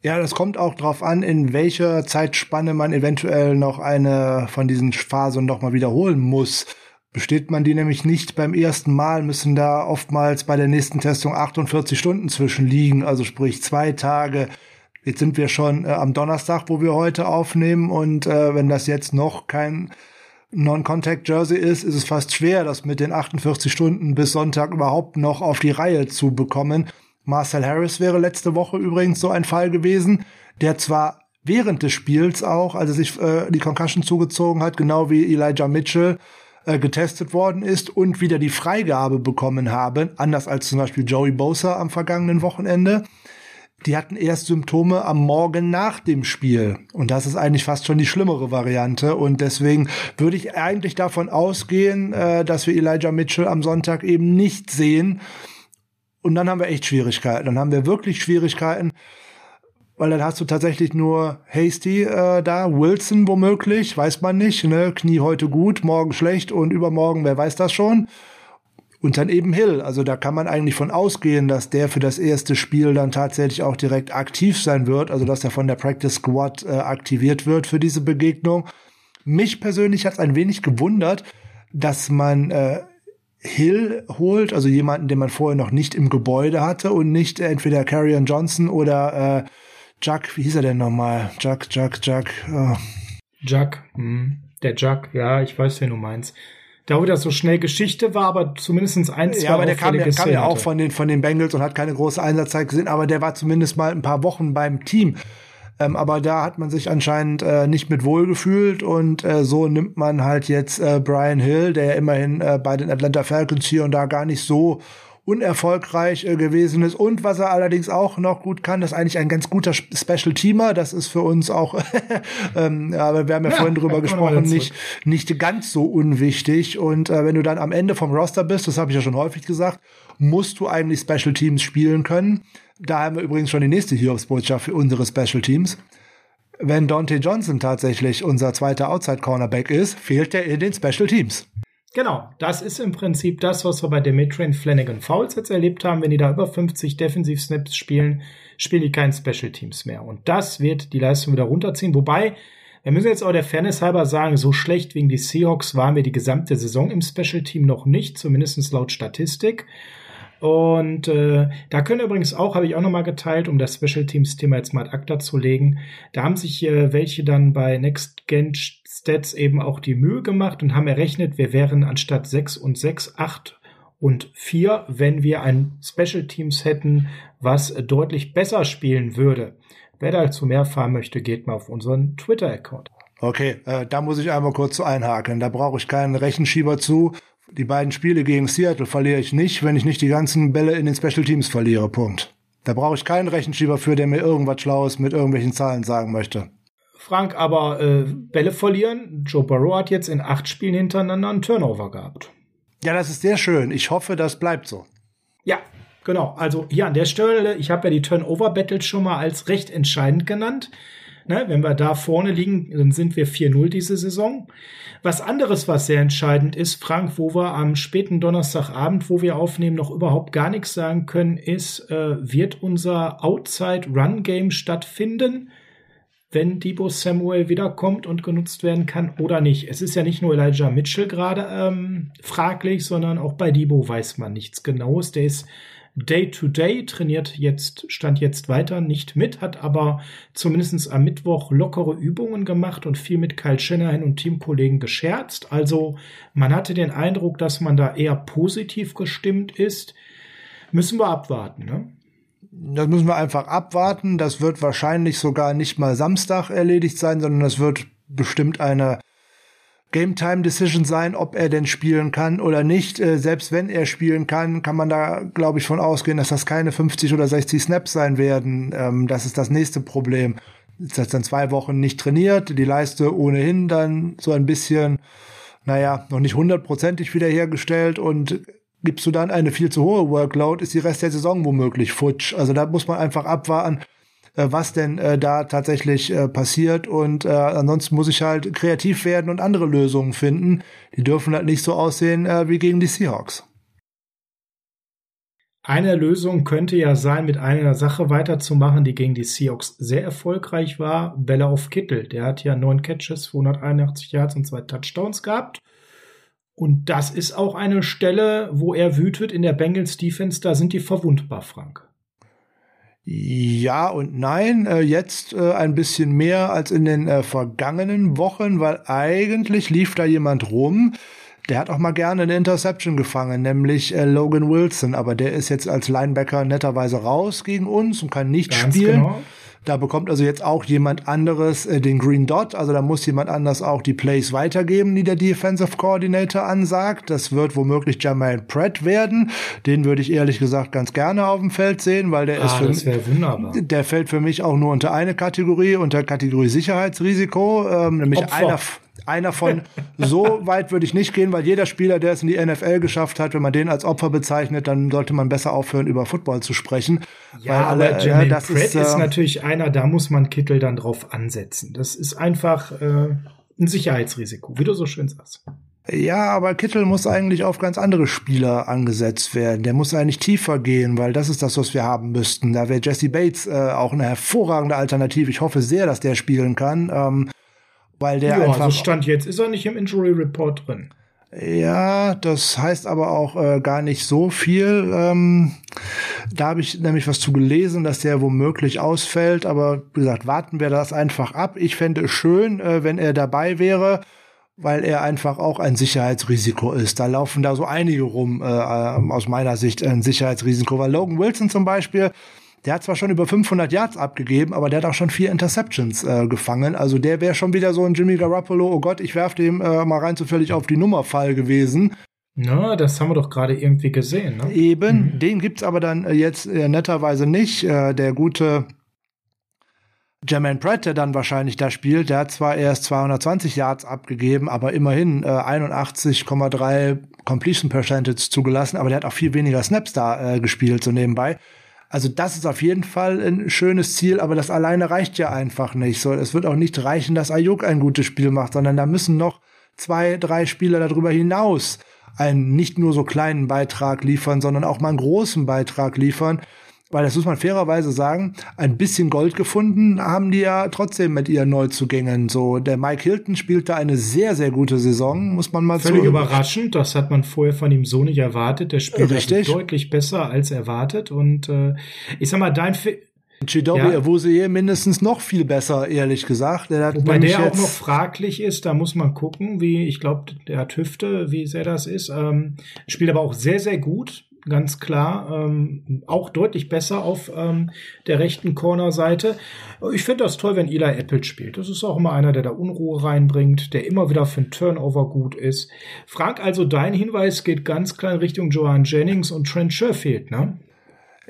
Ja, das kommt auch darauf an, in welcher Zeitspanne man eventuell noch eine von diesen Phasen noch mal wiederholen muss. Besteht man die nämlich nicht beim ersten Mal, müssen da oftmals bei der nächsten Testung 48 Stunden zwischenliegen, also sprich zwei Tage. Jetzt sind wir schon äh, am Donnerstag, wo wir heute aufnehmen und äh, wenn das jetzt noch kein Non-Contact Jersey ist, ist es fast schwer, das mit den 48 Stunden bis Sonntag überhaupt noch auf die Reihe zu bekommen. Marcel Harris wäre letzte Woche übrigens so ein Fall gewesen, der zwar während des Spiels auch, als er sich äh, die Concussion zugezogen hat, genau wie Elijah Mitchell, äh, getestet worden ist und wieder die Freigabe bekommen habe, anders als zum Beispiel Joey Bosa am vergangenen Wochenende die hatten erst Symptome am Morgen nach dem Spiel. Und das ist eigentlich fast schon die schlimmere Variante. Und deswegen würde ich eigentlich davon ausgehen, äh, dass wir Elijah Mitchell am Sonntag eben nicht sehen. Und dann haben wir echt Schwierigkeiten. Dann haben wir wirklich Schwierigkeiten, weil dann hast du tatsächlich nur Hasty äh, da, Wilson womöglich, weiß man nicht. Ne? Knie heute gut, morgen schlecht und übermorgen, wer weiß das schon. Und dann eben Hill. Also da kann man eigentlich von ausgehen, dass der für das erste Spiel dann tatsächlich auch direkt aktiv sein wird. Also dass er von der Practice Squad äh, aktiviert wird für diese Begegnung. Mich persönlich hat es ein wenig gewundert, dass man äh, Hill holt, also jemanden, den man vorher noch nicht im Gebäude hatte und nicht entweder Carrion Johnson oder äh, Jack, wie hieß er denn nochmal? Jack, Jack, Jack. Oh. Jack, hm. der Jack, ja, ich weiß, wen du meinst da wieder so schnell Geschichte war, aber zumindest ein, zwei Ja, aber der kam, der kam ja auch von den, von den Bengals und hat keine große Einsatzzeit gesehen, aber der war zumindest mal ein paar Wochen beim Team. Ähm, aber da hat man sich anscheinend äh, nicht mit wohl gefühlt und äh, so nimmt man halt jetzt äh, Brian Hill, der ja immerhin äh, bei den Atlanta Falcons hier und da gar nicht so unerfolgreich äh, gewesen ist. Und was er allerdings auch noch gut kann, ist eigentlich ein ganz guter Special Teamer. Das ist für uns auch, ähm, aber wir haben ja, ja vorhin drüber gesprochen, nicht, nicht ganz so unwichtig. Und äh, wenn du dann am Ende vom Roster bist, das habe ich ja schon häufig gesagt, musst du eigentlich Special Teams spielen können. Da haben wir übrigens schon die nächste Hiobsbotschaft für unsere Special Teams. Wenn Dante Johnson tatsächlich unser zweiter Outside Cornerback ist, fehlt er in den Special Teams. Genau, das ist im Prinzip das, was wir bei Dimitri Flanagan Fouls jetzt erlebt haben. Wenn die da über 50 Defensiv-Snaps spielen, spielen die kein Special Teams mehr. Und das wird die Leistung wieder runterziehen. Wobei, wir müssen jetzt auch der Fairness halber sagen, so schlecht wegen die Seahawks waren wir die gesamte Saison im Special Team noch nicht, zumindest laut Statistik. Und äh, da können übrigens auch, habe ich auch nochmal geteilt, um das Special Teams Thema jetzt mal ad acta zu legen, da haben sich äh, welche dann bei Next Gen Stats eben auch die Mühe gemacht und haben errechnet, wir wären anstatt 6 und 6, 8 und 4, wenn wir ein Special Teams hätten, was deutlich besser spielen würde. Wer dazu mehr erfahren möchte, geht mal auf unseren Twitter-Account. Okay, äh, da muss ich einmal kurz einhaken. Da brauche ich keinen Rechenschieber zu. Die beiden Spiele gegen Seattle verliere ich nicht, wenn ich nicht die ganzen Bälle in den Special Teams verliere. Punkt. Da brauche ich keinen Rechenschieber für, der mir irgendwas Schlaues mit irgendwelchen Zahlen sagen möchte. Frank, aber äh, Bälle verlieren. Joe Burrow hat jetzt in acht Spielen hintereinander einen Turnover gehabt. Ja, das ist sehr schön. Ich hoffe, das bleibt so. Ja, genau. Also hier an der Stelle, ich habe ja die Turnover-Battles schon mal als recht entscheidend genannt. Ne, wenn wir da vorne liegen, dann sind wir 4-0 diese Saison. Was anderes, was sehr entscheidend ist, Frank, wo wir am späten Donnerstagabend, wo wir aufnehmen, noch überhaupt gar nichts sagen können, ist, äh, wird unser Outside-Run-Game stattfinden? wenn Debo Samuel wiederkommt und genutzt werden kann oder nicht. Es ist ja nicht nur Elijah Mitchell gerade ähm, fraglich, sondern auch bei Debo weiß man nichts Genaues. Der ist Day to Day, trainiert jetzt, stand jetzt weiter nicht mit, hat aber zumindest am Mittwoch lockere Übungen gemacht und viel mit Kyle Shanahan und Teamkollegen gescherzt. Also man hatte den Eindruck, dass man da eher positiv gestimmt ist. Müssen wir abwarten, ne? Das müssen wir einfach abwarten. Das wird wahrscheinlich sogar nicht mal Samstag erledigt sein, sondern das wird bestimmt eine Game Time Decision sein, ob er denn spielen kann oder nicht. Äh, selbst wenn er spielen kann, kann man da, glaube ich, von ausgehen, dass das keine 50 oder 60 Snaps sein werden. Ähm, das ist das nächste Problem. Jetzt hat dann zwei Wochen nicht trainiert, die Leiste ohnehin dann so ein bisschen, naja, noch nicht hundertprozentig wiederhergestellt und gibst du dann eine viel zu hohe Workload, ist die Rest der Saison womöglich futsch. Also da muss man einfach abwarten, was denn äh, da tatsächlich äh, passiert. Und äh, ansonsten muss ich halt kreativ werden und andere Lösungen finden. Die dürfen halt nicht so aussehen äh, wie gegen die Seahawks. Eine Lösung könnte ja sein, mit einer Sache weiterzumachen, die gegen die Seahawks sehr erfolgreich war. Bella auf Kittel. Der hat ja neun Catches, 281 Yards und zwei Touchdowns gehabt. Und das ist auch eine Stelle, wo er wütet in der Bengals Defense. Da sind die verwundbar, Frank. Ja und nein, äh, jetzt äh, ein bisschen mehr als in den äh, vergangenen Wochen, weil eigentlich lief da jemand rum, der hat auch mal gerne eine Interception gefangen, nämlich äh, Logan Wilson, aber der ist jetzt als Linebacker netterweise raus gegen uns und kann nicht Ganz spielen. Genau. Da bekommt also jetzt auch jemand anderes äh, den Green Dot. Also da muss jemand anders auch die Plays weitergeben, die der Defensive Coordinator ansagt. Das wird womöglich Jamal Pratt werden. Den würde ich ehrlich gesagt ganz gerne auf dem Feld sehen, weil der ah, ist für wunderbar. Der fällt für mich auch nur unter eine Kategorie, unter Kategorie Sicherheitsrisiko, ähm, nämlich Opfer. einer einer von so weit würde ich nicht gehen, weil jeder Spieler, der es in die NFL geschafft hat, wenn man den als Opfer bezeichnet, dann sollte man besser aufhören, über Football zu sprechen. Ja, alle, aber Jermaine äh, das Pratt ist, äh, ist natürlich einer, da muss man Kittel dann drauf ansetzen. Das ist einfach äh, ein Sicherheitsrisiko, wie du so schön sagst. Ja, aber Kittel muss eigentlich auf ganz andere Spieler angesetzt werden. Der muss eigentlich tiefer gehen, weil das ist das, was wir haben müssten. Da wäre Jesse Bates äh, auch eine hervorragende Alternative. Ich hoffe sehr, dass der spielen kann. Ähm, weil der ja, einfach. Also Stand jetzt ist er nicht im Injury Report drin. Ja, das heißt aber auch äh, gar nicht so viel. Ähm, da habe ich nämlich was zu gelesen, dass der womöglich ausfällt. Aber wie gesagt, warten wir das einfach ab. Ich fände es schön, äh, wenn er dabei wäre, weil er einfach auch ein Sicherheitsrisiko ist. Da laufen da so einige rum, äh, aus meiner Sicht ein Sicherheitsrisiko. Weil Logan Wilson zum Beispiel, der hat zwar schon über 500 Yards abgegeben, aber der hat auch schon vier Interceptions äh, gefangen. Also der wäre schon wieder so ein Jimmy Garoppolo, oh Gott, ich werf dem äh, mal rein zufällig auf die Nummer Fall gewesen. Na, das haben wir doch gerade irgendwie gesehen. Ne? Eben, mhm. den gibt's aber dann äh, jetzt äh, netterweise nicht. Äh, der gute Jermaine Pratt, der dann wahrscheinlich da spielt, der hat zwar erst 220 Yards abgegeben, aber immerhin äh, 81,3 Completion Percentage zugelassen, aber der hat auch viel weniger Snaps da äh, gespielt, so nebenbei. Also das ist auf jeden Fall ein schönes Ziel, aber das alleine reicht ja einfach nicht. So, es wird auch nicht reichen, dass Ayuk ein gutes Spiel macht, sondern da müssen noch zwei, drei Spieler darüber hinaus einen nicht nur so kleinen Beitrag liefern, sondern auch mal einen großen Beitrag liefern weil das muss man fairerweise sagen, ein bisschen Gold gefunden haben die ja trotzdem mit ihren Neuzugängen. So, der Mike Hilton spielte eine sehr, sehr gute Saison, muss man mal sagen. Völlig überraschend, das hat man vorher von ihm so nicht erwartet. Der spielt also deutlich besser als erwartet. Und äh, ich sag mal, dein Fi Chidobe ja. Awuzie mindestens noch viel besser, ehrlich gesagt. Der hat Wobei der auch noch fraglich ist, da muss man gucken, wie, ich glaube, der hat Hüfte, wie sehr das ist. Ähm, spielt aber auch sehr, sehr gut ganz klar. Ähm, auch deutlich besser auf ähm, der rechten Cornerseite. Ich finde das toll, wenn Eli Apple spielt. Das ist auch immer einer, der da Unruhe reinbringt, der immer wieder für ein Turnover gut ist. Frank, also dein Hinweis geht ganz klar in Richtung Joan Jennings und Trent Sherfield, ne?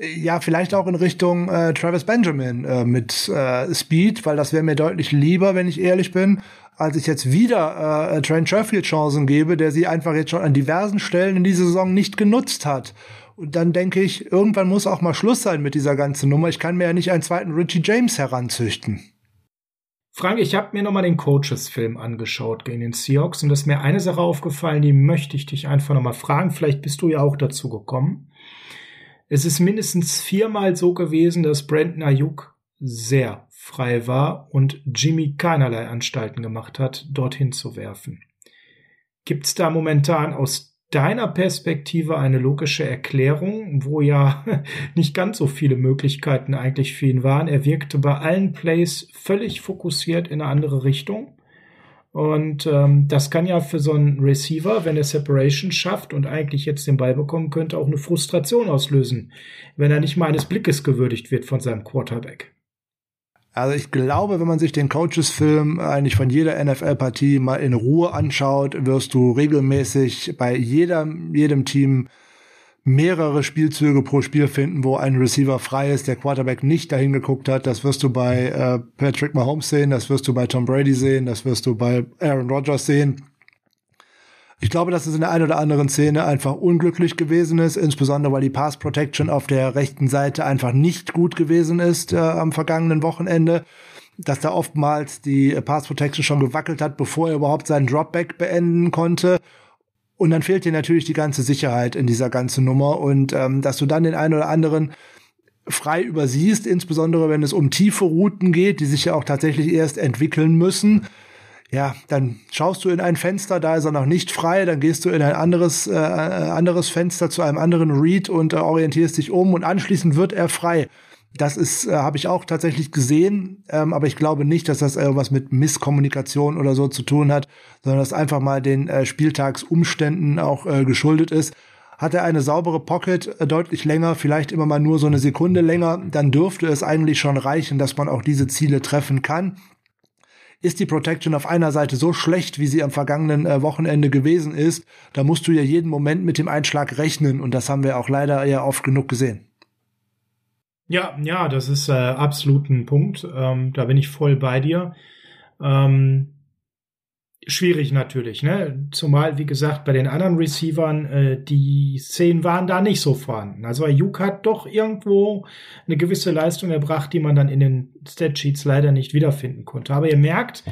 Ja, vielleicht auch in Richtung äh, Travis Benjamin äh, mit äh, Speed, weil das wäre mir deutlich lieber, wenn ich ehrlich bin als ich jetzt wieder äh, Trent Sherfield Chancen gebe, der sie einfach jetzt schon an diversen Stellen in dieser Saison nicht genutzt hat. Und dann denke ich, irgendwann muss auch mal Schluss sein mit dieser ganzen Nummer. Ich kann mir ja nicht einen zweiten Richie James heranzüchten. Frank, ich habe mir nochmal den Coaches-Film angeschaut gegen den Seahawks und da ist mir eine Sache aufgefallen, die möchte ich dich einfach nochmal fragen. Vielleicht bist du ja auch dazu gekommen. Es ist mindestens viermal so gewesen, dass Brandon Ayuk sehr frei war und Jimmy keinerlei Anstalten gemacht hat, dorthin zu werfen. Gibt es da momentan aus deiner Perspektive eine logische Erklärung, wo ja nicht ganz so viele Möglichkeiten eigentlich für ihn waren? Er wirkte bei allen Plays völlig fokussiert in eine andere Richtung. Und ähm, das kann ja für so einen Receiver, wenn er Separation schafft und eigentlich jetzt den Ball bekommen könnte, auch eine Frustration auslösen, wenn er nicht mal eines Blickes gewürdigt wird von seinem Quarterback. Also ich glaube, wenn man sich den Coaches-Film eigentlich von jeder NFL-Partie mal in Ruhe anschaut, wirst du regelmäßig bei jeder, jedem Team mehrere Spielzüge pro Spiel finden, wo ein Receiver frei ist, der Quarterback nicht dahin geguckt hat. Das wirst du bei äh, Patrick Mahomes sehen, das wirst du bei Tom Brady sehen, das wirst du bei Aaron Rodgers sehen. Ich glaube, dass es in der einen oder anderen Szene einfach unglücklich gewesen ist, insbesondere weil die Pass Protection auf der rechten Seite einfach nicht gut gewesen ist äh, am vergangenen Wochenende. Dass da oftmals die Pass Protection schon gewackelt hat, bevor er überhaupt seinen Dropback beenden konnte. Und dann fehlt dir natürlich die ganze Sicherheit in dieser ganzen Nummer und ähm, dass du dann den einen oder anderen frei übersiehst, insbesondere wenn es um tiefe Routen geht, die sich ja auch tatsächlich erst entwickeln müssen ja, dann schaust du in ein Fenster, da ist er noch nicht frei, dann gehst du in ein anderes, äh, äh, anderes Fenster zu einem anderen Read und äh, orientierst dich um und anschließend wird er frei. Das ist, äh, habe ich auch tatsächlich gesehen, ähm, aber ich glaube nicht, dass das irgendwas mit Misskommunikation oder so zu tun hat, sondern dass einfach mal den äh, Spieltagsumständen auch äh, geschuldet ist. Hat er eine saubere Pocket äh, deutlich länger, vielleicht immer mal nur so eine Sekunde länger, dann dürfte es eigentlich schon reichen, dass man auch diese Ziele treffen kann ist die Protection auf einer Seite so schlecht, wie sie am vergangenen äh, Wochenende gewesen ist, da musst du ja jeden Moment mit dem Einschlag rechnen und das haben wir auch leider ja oft genug gesehen. Ja, ja, das ist äh, absolut ein Punkt. Ähm, da bin ich voll bei dir. Ähm, schwierig natürlich, ne? Zumal, wie gesagt, bei den anderen Receivern, äh, die Szenen waren da nicht so vorhanden. Also Ayuk hat doch irgendwo eine gewisse Leistung erbracht, die man dann in den Statsheets leider nicht wiederfinden konnte. Aber ihr merkt,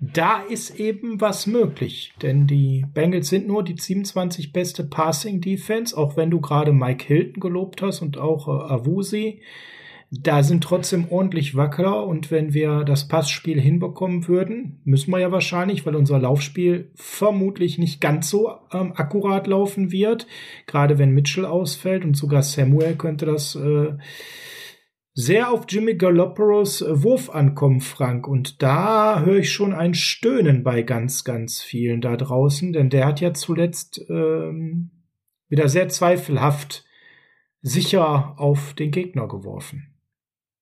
da ist eben was möglich. Denn die Bengals sind nur die 27 beste Passing Defense, auch wenn du gerade Mike Hilton gelobt hast und auch äh, Avusi da sind trotzdem ordentlich Wackler und wenn wir das Passspiel hinbekommen würden, müssen wir ja wahrscheinlich, weil unser Laufspiel vermutlich nicht ganz so ähm, akkurat laufen wird, gerade wenn Mitchell ausfällt und sogar Samuel könnte das äh, sehr auf Jimmy Galloperos Wurf ankommen, Frank. Und da höre ich schon ein Stöhnen bei ganz, ganz vielen da draußen, denn der hat ja zuletzt ähm, wieder sehr zweifelhaft sicher auf den Gegner geworfen.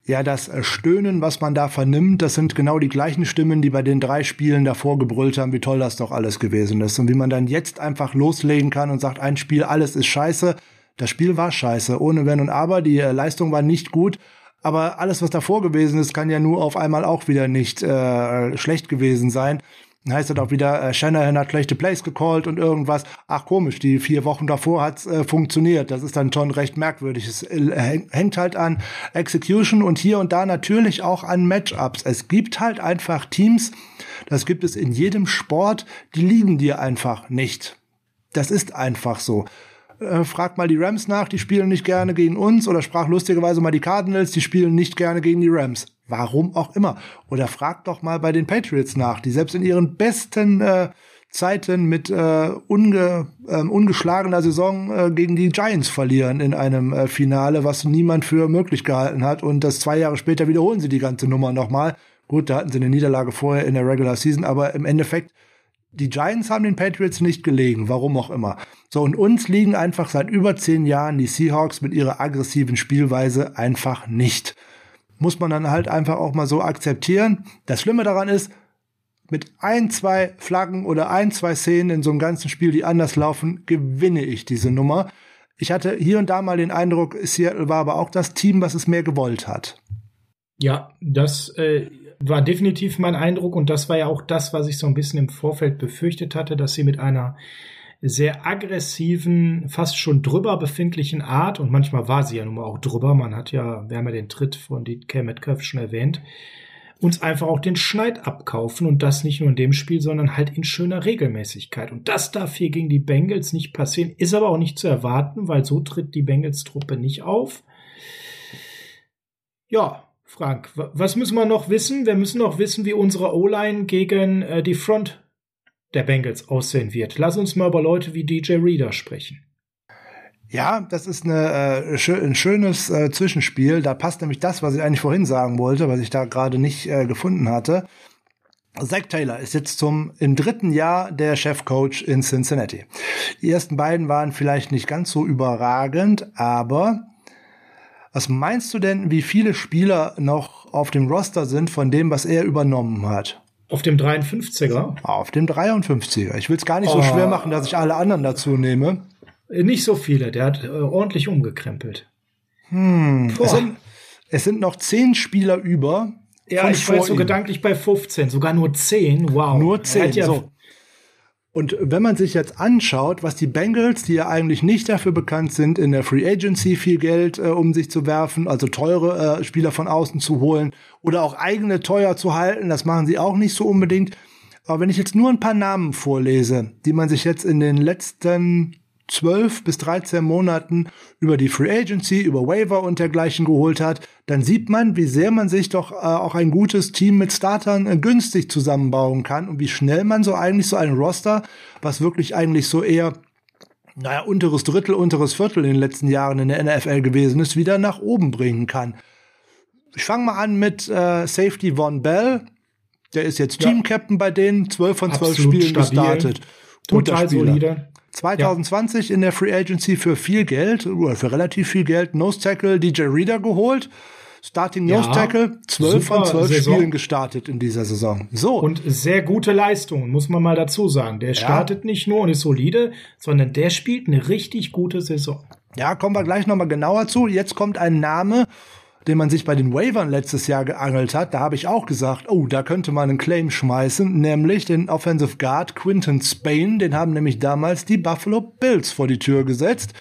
Ja, das Stöhnen, was man da vernimmt, das sind genau die gleichen Stimmen, die bei den drei Spielen davor gebrüllt haben, wie toll das doch alles gewesen ist. Und wie man dann jetzt einfach loslegen kann und sagt, ein Spiel, alles ist scheiße. Das Spiel war scheiße, ohne Wenn und Aber. Die äh, Leistung war nicht gut. Aber alles, was davor gewesen ist, kann ja nur auf einmal auch wieder nicht äh, schlecht gewesen sein. Heißt das auch wieder, äh, Shanahan hat schlechte Plays gecallt und irgendwas. Ach komisch, die vier Wochen davor hat's äh, funktioniert. Das ist dann schon recht merkwürdig. Es äh, hängt halt an Execution und hier und da natürlich auch an Matchups. Es gibt halt einfach Teams, das gibt es in jedem Sport, die liegen dir einfach nicht. Das ist einfach so äh, fragt mal die Rams nach, die spielen nicht gerne gegen uns. Oder sprach lustigerweise mal die Cardinals, die spielen nicht gerne gegen die Rams. Warum auch immer. Oder fragt doch mal bei den Patriots nach, die selbst in ihren besten äh, Zeiten mit äh, unge, äh, ungeschlagener Saison äh, gegen die Giants verlieren in einem äh, Finale, was niemand für möglich gehalten hat. Und das zwei Jahre später wiederholen sie die ganze Nummer nochmal. Gut, da hatten sie eine Niederlage vorher in der Regular Season, aber im Endeffekt die Giants haben den Patriots nicht gelegen, warum auch immer. So, und uns liegen einfach seit über zehn Jahren die Seahawks mit ihrer aggressiven Spielweise einfach nicht. Muss man dann halt einfach auch mal so akzeptieren. Das Schlimme daran ist, mit ein, zwei Flaggen oder ein, zwei Szenen in so einem ganzen Spiel, die anders laufen, gewinne ich diese Nummer. Ich hatte hier und da mal den Eindruck, Seattle war aber auch das Team, was es mehr gewollt hat. Ja, das äh, war definitiv mein Eindruck und das war ja auch das, was ich so ein bisschen im Vorfeld befürchtet hatte, dass sie mit einer sehr aggressiven, fast schon drüber befindlichen Art, und manchmal war sie ja nun mal auch drüber, man hat ja, wir haben ja den Tritt von DK Metcalf schon erwähnt, uns einfach auch den Schneid abkaufen und das nicht nur in dem Spiel, sondern halt in schöner Regelmäßigkeit. Und das darf hier gegen die Bengals nicht passieren, ist aber auch nicht zu erwarten, weil so tritt die Bengals-Truppe nicht auf. Ja, Frank, was müssen wir noch wissen? Wir müssen noch wissen, wie unsere O-Line gegen äh, die Front der Bengals aussehen wird. Lass uns mal über Leute wie DJ Reader sprechen. Ja, das ist eine, äh, ein schönes äh, Zwischenspiel. Da passt nämlich das, was ich eigentlich vorhin sagen wollte, was ich da gerade nicht äh, gefunden hatte. Zach Taylor ist jetzt zum im dritten Jahr der Chefcoach in Cincinnati. Die ersten beiden waren vielleicht nicht ganz so überragend, aber Was meinst du denn, wie viele Spieler noch auf dem Roster sind von dem, was er übernommen hat? Auf dem 53er? Auf dem 53er. Ich will es gar nicht oh. so schwer machen, dass ich alle anderen dazu nehme. Äh, nicht so viele. Der hat äh, ordentlich umgekrempelt. Hm. Es sind, es sind noch zehn Spieler über. Ja, ich war so gedanklich bei 15, sogar nur 10. Wow. Nur 10. Ja so. Und wenn man sich jetzt anschaut, was die Bengals, die ja eigentlich nicht dafür bekannt sind, in der Free Agency viel Geld äh, um sich zu werfen, also teure äh, Spieler von außen zu holen oder auch eigene teuer zu halten, das machen sie auch nicht so unbedingt. Aber wenn ich jetzt nur ein paar Namen vorlese, die man sich jetzt in den letzten 12 bis 13 Monaten über die Free Agency, über Waiver und dergleichen geholt hat, dann sieht man, wie sehr man sich doch äh, auch ein gutes Team mit Startern äh, günstig zusammenbauen kann und wie schnell man so eigentlich so ein Roster, was wirklich eigentlich so eher naja, unteres Drittel, unteres Viertel in den letzten Jahren in der NFL gewesen ist, wieder nach oben bringen kann. Ich fange mal an mit äh, Safety Von Bell. Der ist jetzt ja. Team Captain bei denen, 12 von 12 Absolut Spielen stabil. gestartet. Total solide. 2020 ja. in der Free Agency für viel Geld, oder für relativ viel Geld, Nose Tackle DJ Reader geholt. Starting Nose ja, Tackle, 12 von 12 Saison. Spielen gestartet in dieser Saison. So. Und sehr gute Leistungen, muss man mal dazu sagen. Der startet ja. nicht nur und ist solide, sondern der spielt eine richtig gute Saison. Ja, kommen wir gleich nochmal genauer zu. Jetzt kommt ein Name, den man sich bei den Wavern letztes Jahr geangelt hat, da habe ich auch gesagt, oh, da könnte man einen Claim schmeißen, nämlich den Offensive Guard Quinton Spain, den haben nämlich damals die Buffalo Bills vor die Tür gesetzt.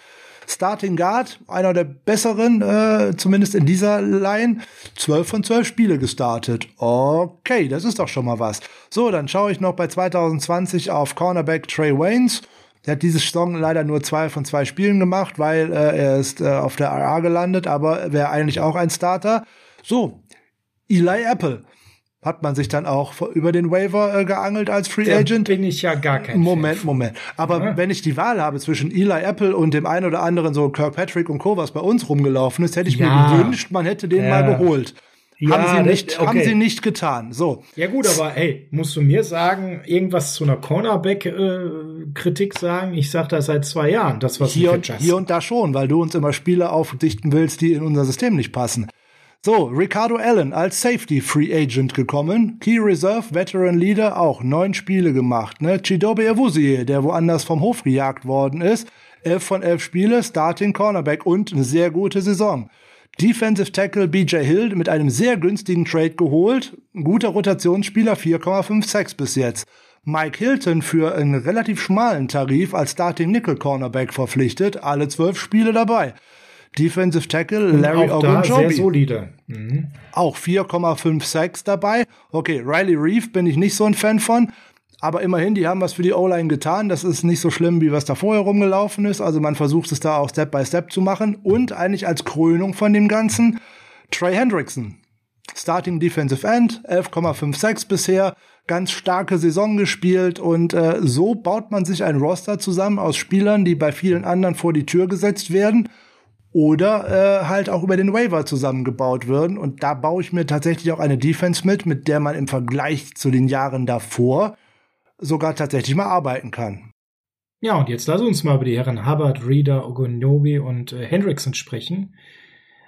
Starting Guard, einer der besseren, äh, zumindest in dieser Line, 12 von 12 Spiele gestartet. Okay, das ist doch schon mal was. So, dann schaue ich noch bei 2020 auf Cornerback Trey Waynes. Der hat diese Saison leider nur zwei von zwei Spielen gemacht, weil äh, er ist äh, auf der RA gelandet, aber wäre eigentlich auch ein Starter. So, Eli Apple hat man sich dann auch über den Waiver äh, geangelt als Free Der Agent. Bin ich ja gar kein Moment, Chef. Moment. Aber ja. wenn ich die Wahl habe zwischen Eli Apple und dem einen oder anderen so Kirkpatrick und Co., was bei uns rumgelaufen ist, hätte ich ja. mir gewünscht, man hätte den ja. mal geholt. Ja, haben sie nicht, okay. haben sie nicht getan. So. Ja gut, aber hey, musst du mir sagen, irgendwas zu einer Cornerback-Kritik äh, sagen? Ich sag das seit zwei Jahren, das was hier und, hier und da schon, weil du uns immer Spiele aufdichten willst, die in unser System nicht passen. So, Ricardo Allen als Safety Free Agent gekommen. Key Reserve Veteran Leader auch neun Spiele gemacht. Ne? Chidobe Awuzie, der woanders vom Hof gejagt worden ist. Elf von elf Spiele, Starting Cornerback und eine sehr gute Saison. Defensive Tackle BJ Hill mit einem sehr günstigen Trade geholt. Ein guter Rotationsspieler, 4,56 bis jetzt. Mike Hilton für einen relativ schmalen Tarif als Starting Nickel Cornerback verpflichtet. Alle zwölf Spiele dabei. Defensive Tackle Larry Ogunjobi. Sehr solide. Mhm. Auch 4,56 dabei. Okay, Riley Reeve bin ich nicht so ein Fan von. Aber immerhin, die haben was für die O-Line getan. Das ist nicht so schlimm, wie was da vorher rumgelaufen ist. Also man versucht es da auch Step by Step zu machen. Und eigentlich als Krönung von dem Ganzen Trey Hendrickson. Starting Defensive End, 11,56 bisher. Ganz starke Saison gespielt und äh, so baut man sich ein Roster zusammen aus Spielern, die bei vielen anderen vor die Tür gesetzt werden oder äh, halt auch über den Waiver zusammengebaut würden. Und da baue ich mir tatsächlich auch eine Defense mit, mit der man im Vergleich zu den Jahren davor sogar tatsächlich mal arbeiten kann. Ja, und jetzt lass uns mal über die Herren Hubbard, Reader, Ogonobi und äh, Hendrickson sprechen.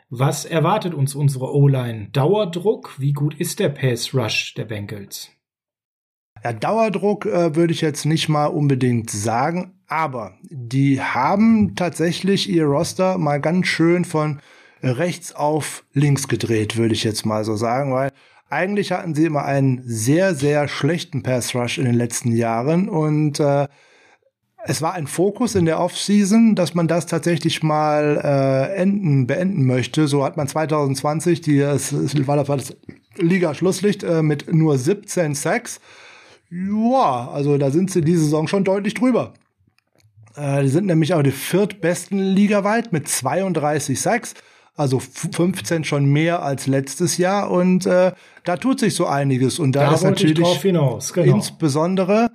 Was erwartet uns unsere O-Line? Dauerdruck? Wie gut ist der Pass Rush der Bengals? Ja, Dauerdruck äh, würde ich jetzt nicht mal unbedingt sagen, aber die haben tatsächlich ihr Roster mal ganz schön von rechts auf links gedreht, würde ich jetzt mal so sagen, weil eigentlich hatten sie immer einen sehr, sehr schlechten Pass Rush in den letzten Jahren und äh, es war ein Fokus in der Offseason, dass man das tatsächlich mal äh, enden, beenden möchte. So hat man 2020 die, es, es war das Liga-Schlusslicht äh, mit nur 17 Sacks. Ja, also da sind sie diese Saison schon deutlich drüber. Äh, die sind nämlich auch die viertbesten ligaweit mit 32 Sacks also 15 schon mehr als letztes Jahr und äh, da tut sich so einiges und da, da ist natürlich hinaus, genau. insbesondere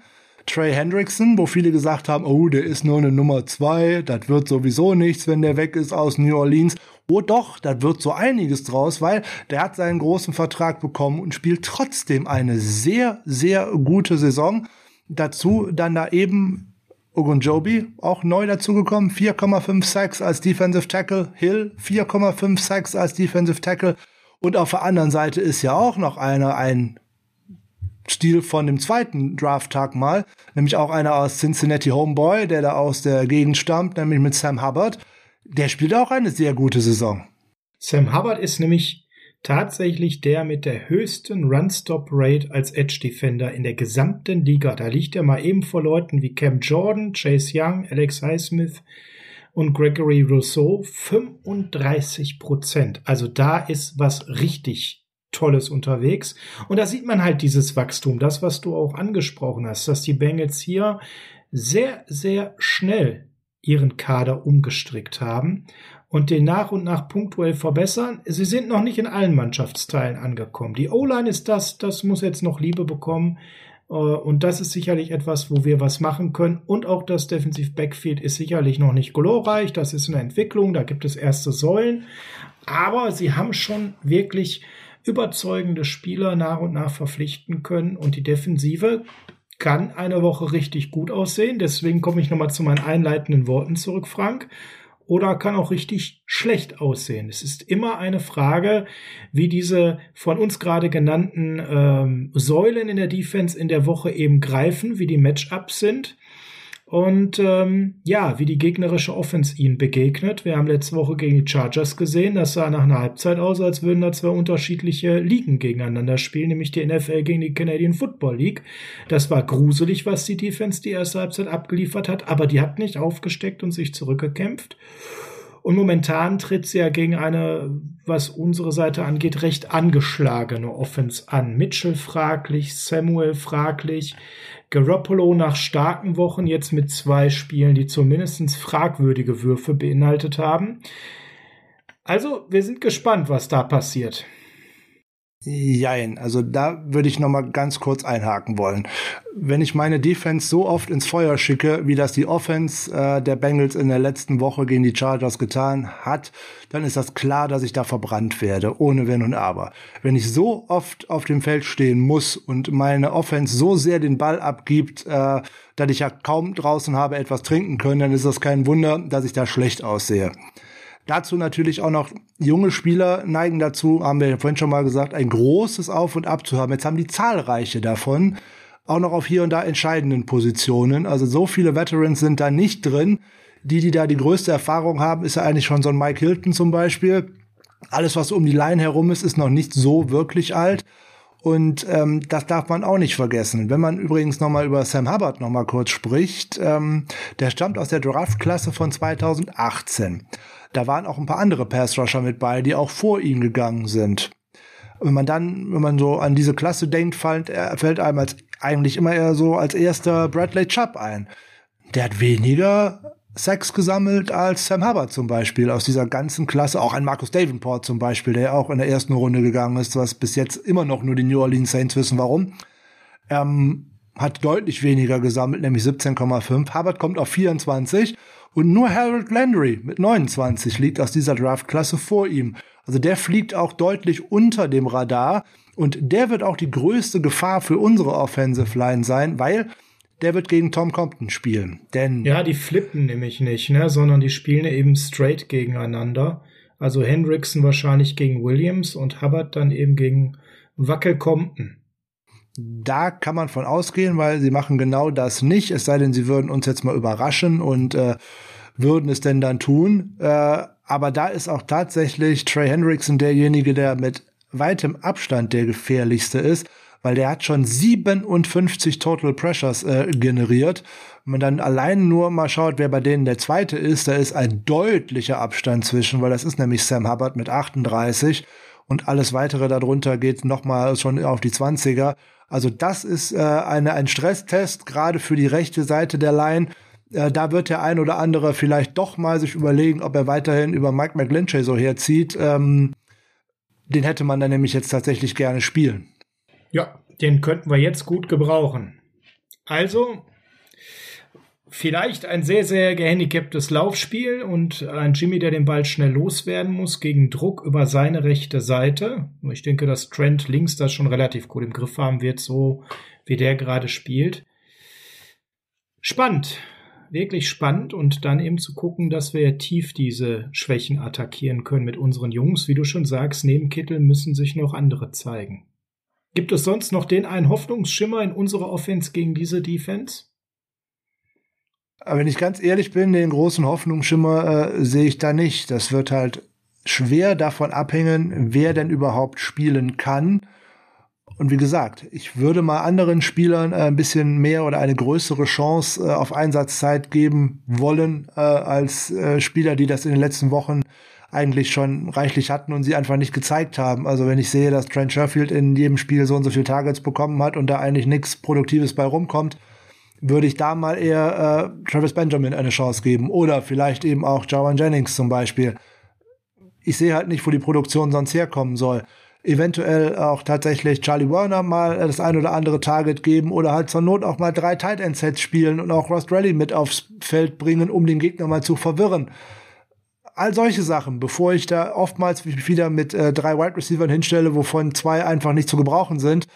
Trey Hendrickson, wo viele gesagt haben, oh, der ist nur eine Nummer zwei, das wird sowieso nichts, wenn der weg ist aus New Orleans. Oh doch, das wird so einiges draus, weil der hat seinen großen Vertrag bekommen und spielt trotzdem eine sehr, sehr gute Saison. Dazu dann da eben Ogunjobi, auch neu dazugekommen, 4,5 Sacks als Defensive Tackle. Hill, 4,5 Sacks als Defensive Tackle. Und auf der anderen Seite ist ja auch noch einer, ein Stil von dem zweiten Draft-Tag mal, nämlich auch einer aus Cincinnati Homeboy, der da aus der Gegend stammt, nämlich mit Sam Hubbard. Der spielt auch eine sehr gute Saison. Sam Hubbard ist nämlich tatsächlich der mit der höchsten Run-Stop-Rate als Edge-Defender in der gesamten Liga. Da liegt er mal eben vor Leuten wie Cam Jordan, Chase Young, Alex Highsmith und Gregory Rousseau. 35 Prozent. Also da ist was richtig Tolles unterwegs. Und da sieht man halt dieses Wachstum, das, was du auch angesprochen hast, dass die Bengals hier sehr, sehr schnell ihren Kader umgestrickt haben und den nach und nach punktuell verbessern. Sie sind noch nicht in allen Mannschaftsteilen angekommen. Die O-Line ist das, das muss jetzt noch Liebe bekommen. Äh, und das ist sicherlich etwas, wo wir was machen können. Und auch das Defensive Backfield ist sicherlich noch nicht glorreich. Das ist eine Entwicklung. Da gibt es erste Säulen. Aber sie haben schon wirklich überzeugende Spieler nach und nach verpflichten können. Und die Defensive kann eine Woche richtig gut aussehen. Deswegen komme ich nochmal zu meinen einleitenden Worten zurück, Frank oder kann auch richtig schlecht aussehen. Es ist immer eine Frage, wie diese von uns gerade genannten ähm, Säulen in der Defense in der Woche eben greifen, wie die Matchups sind und ähm, ja, wie die gegnerische Offense ihnen begegnet. Wir haben letzte Woche gegen die Chargers gesehen, das sah nach einer Halbzeit aus, als würden da zwei unterschiedliche Ligen gegeneinander spielen, nämlich die NFL gegen die Canadian Football League. Das war gruselig, was die Defense die erste Halbzeit abgeliefert hat, aber die hat nicht aufgesteckt und sich zurückgekämpft. Und momentan tritt sie ja gegen eine, was unsere Seite angeht, recht angeschlagene Offense an. Mitchell fraglich, Samuel fraglich. Garoppolo nach starken Wochen jetzt mit zwei Spielen, die zumindest fragwürdige Würfe beinhaltet haben. Also, wir sind gespannt, was da passiert. Jein, also da würde ich noch mal ganz kurz einhaken wollen. Wenn ich meine Defense so oft ins Feuer schicke, wie das die Offense äh, der Bengals in der letzten Woche gegen die Chargers getan hat, dann ist das klar, dass ich da verbrannt werde, ohne Wenn und Aber. Wenn ich so oft auf dem Feld stehen muss und meine Offense so sehr den Ball abgibt, äh, dass ich ja kaum draußen habe etwas trinken können, dann ist das kein Wunder, dass ich da schlecht aussehe. Dazu natürlich auch noch junge Spieler neigen dazu, haben wir vorhin schon mal gesagt, ein großes Auf und Ab zu haben. Jetzt haben die zahlreiche davon auch noch auf hier und da entscheidenden Positionen. Also so viele Veterans sind da nicht drin. Die, die da die größte Erfahrung haben, ist ja eigentlich schon so ein Mike Hilton zum Beispiel. Alles, was um die Line herum ist, ist noch nicht so wirklich alt. Und ähm, das darf man auch nicht vergessen. Wenn man übrigens nochmal über Sam Hubbard nochmal kurz spricht, ähm, der stammt aus der Draftklasse von 2018. Da waren auch ein paar andere Pass-Rusher mit bei, die auch vor ihm gegangen sind. Wenn man dann, wenn man so an diese Klasse denkt, fällt, fällt einem als, eigentlich immer eher so als erster Bradley Chubb ein. Der hat weniger Sex gesammelt als Sam Hubbard zum Beispiel aus dieser ganzen Klasse. Auch ein Marcus Davenport zum Beispiel, der ja auch in der ersten Runde gegangen ist, was bis jetzt immer noch nur die New Orleans Saints wissen, warum. Ähm, hat deutlich weniger gesammelt, nämlich 17,5. Hubbard kommt auf 24 und nur Harold Landry mit 29 liegt aus dieser Draftklasse vor ihm. Also der fliegt auch deutlich unter dem Radar und der wird auch die größte Gefahr für unsere Offensive Line sein, weil der wird gegen Tom Compton spielen. Denn ja, die flippen nämlich nicht, ne, sondern die spielen eben straight gegeneinander. Also Hendrickson wahrscheinlich gegen Williams und Hubbard dann eben gegen Wackel Compton. Da kann man von ausgehen, weil sie machen genau das nicht, es sei denn, sie würden uns jetzt mal überraschen und äh, würden es denn dann tun. Äh, aber da ist auch tatsächlich Trey Hendrickson derjenige, der mit weitem Abstand der gefährlichste ist, weil der hat schon 57 Total Pressures äh, generiert. Wenn man dann allein nur mal schaut, wer bei denen der zweite ist, da ist ein deutlicher Abstand zwischen, weil das ist nämlich Sam Hubbard mit 38 und alles weitere darunter geht nochmal schon auf die 20er. Also das ist äh, eine, ein Stresstest, gerade für die rechte Seite der Line. Äh, da wird der ein oder andere vielleicht doch mal sich überlegen, ob er weiterhin über Mike McGlinchey so herzieht. Ähm, den hätte man dann nämlich jetzt tatsächlich gerne spielen. Ja, den könnten wir jetzt gut gebrauchen. Also, vielleicht ein sehr, sehr gehandicaptes Laufspiel und ein Jimmy, der den Ball schnell loswerden muss, gegen Druck über seine rechte Seite. Ich denke, dass Trent links das schon relativ gut im Griff haben wird, so wie der gerade spielt. Spannend. wirklich spannend und dann eben zu gucken, dass wir tief diese Schwächen attackieren können mit unseren Jungs. Wie du schon sagst, neben Kittel müssen sich noch andere zeigen. Gibt es sonst noch den einen Hoffnungsschimmer in unserer Offense gegen diese Defense? Aber wenn ich ganz ehrlich bin, den großen Hoffnungsschimmer äh, sehe ich da nicht. Das wird halt schwer davon abhängen, wer denn überhaupt spielen kann. Und wie gesagt, ich würde mal anderen Spielern äh, ein bisschen mehr oder eine größere Chance äh, auf Einsatzzeit geben wollen, äh, als äh, Spieler, die das in den letzten Wochen eigentlich schon reichlich hatten und sie einfach nicht gezeigt haben. Also wenn ich sehe, dass Trent Sherfield in jedem Spiel so und so viele Targets bekommen hat und da eigentlich nichts Produktives bei rumkommt, würde ich da mal eher äh, Travis Benjamin eine Chance geben oder vielleicht eben auch Jawan Jennings zum Beispiel. Ich sehe halt nicht, wo die Produktion sonst herkommen soll. Eventuell auch tatsächlich Charlie Werner mal das ein oder andere Target geben oder halt zur Not auch mal drei Tight End Sets spielen und auch Rost Rally mit aufs Feld bringen, um den Gegner mal zu verwirren. All solche Sachen, bevor ich da oftmals wieder mit äh, drei Wide Receivers hinstelle, wovon zwei einfach nicht zu gebrauchen sind,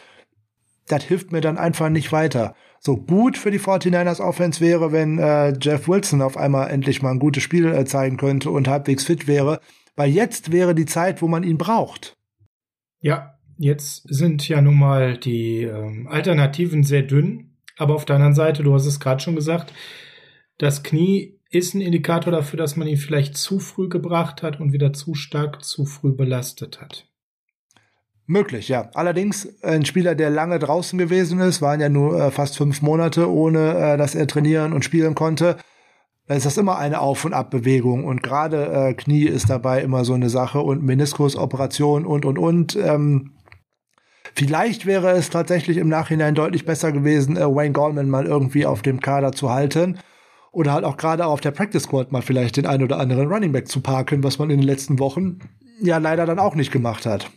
das hilft mir dann einfach nicht weiter. So gut für die 49ers Offense wäre, wenn äh, Jeff Wilson auf einmal endlich mal ein gutes Spiel äh, zeigen könnte und halbwegs fit wäre, weil jetzt wäre die Zeit, wo man ihn braucht. Ja, jetzt sind ja nun mal die ähm, Alternativen sehr dünn, aber auf der anderen Seite, du hast es gerade schon gesagt, das Knie ist ein Indikator dafür, dass man ihn vielleicht zu früh gebracht hat und wieder zu stark zu früh belastet hat. Möglich, ja. Allerdings ein Spieler, der lange draußen gewesen ist, waren ja nur äh, fast fünf Monate, ohne äh, dass er trainieren und spielen konnte. Da ist das immer eine Auf- und Abbewegung und gerade äh, Knie ist dabei immer so eine Sache und Meniskusoperation und und und. Ähm, vielleicht wäre es tatsächlich im Nachhinein deutlich besser gewesen, äh, Wayne Goldman mal irgendwie auf dem Kader zu halten oder halt auch gerade auf der Practice Squad mal vielleicht den ein oder anderen Running Back zu parken, was man in den letzten Wochen ja leider dann auch nicht gemacht hat.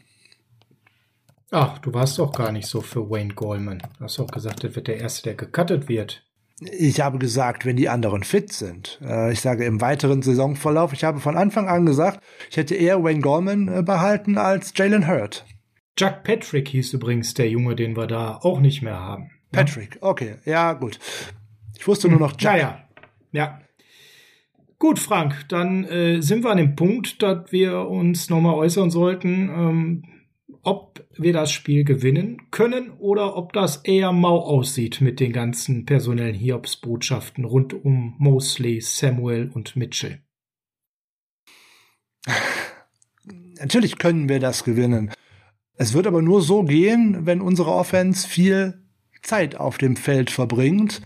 Ach, du warst doch gar nicht so für Wayne Goldman. Du hast doch gesagt, das wird der Erste, der gecuttet wird. Ich habe gesagt, wenn die anderen fit sind. Äh, ich sage im weiteren Saisonverlauf. Ich habe von Anfang an gesagt, ich hätte eher Wayne Gorman äh, behalten als Jalen Hurt. Jack Patrick hieß übrigens der Junge, den wir da auch nicht mehr haben. Patrick, okay, ja gut. Ich wusste nur noch Jack. Naja, ja. Gut, Frank, dann äh, sind wir an dem Punkt, dass wir uns nochmal äußern sollten. Ähm, ob wir das Spiel gewinnen können oder ob das eher mau aussieht mit den ganzen personellen Hiobsbotschaften rund um Mosley, Samuel und Mitchell. Natürlich können wir das gewinnen. Es wird aber nur so gehen, wenn unsere Offense viel Zeit auf dem Feld verbringt,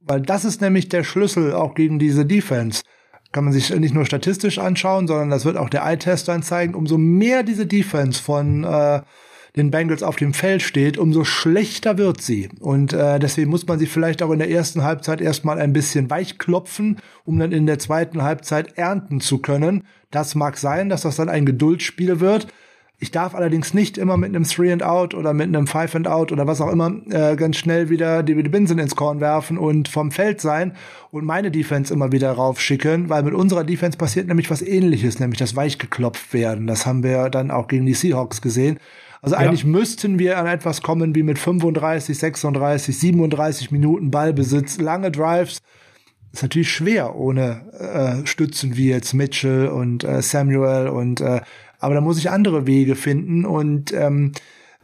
weil das ist nämlich der Schlüssel auch gegen diese Defense kann man sich nicht nur statistisch anschauen, sondern das wird auch der Eye-Test dann zeigen. Umso mehr diese Defense von äh, den Bengals auf dem Feld steht, umso schlechter wird sie. Und äh, deswegen muss man sie vielleicht auch in der ersten Halbzeit erstmal ein bisschen weichklopfen, um dann in der zweiten Halbzeit ernten zu können. Das mag sein, dass das dann ein Geduldsspiel wird. Ich darf allerdings nicht immer mit einem Three and Out oder mit einem Five and Out oder was auch immer äh, ganz schnell wieder die, Binsen ins Korn werfen und vom Feld sein und meine Defense immer wieder raufschicken, weil mit unserer Defense passiert nämlich was ähnliches, nämlich das weichgeklopft werden. Das haben wir dann auch gegen die Seahawks gesehen. Also ja. eigentlich müssten wir an etwas kommen wie mit 35, 36, 37 Minuten Ballbesitz, lange Drives. ist natürlich schwer ohne äh, Stützen wie jetzt Mitchell und äh, Samuel und äh, aber da muss ich andere Wege finden und ähm,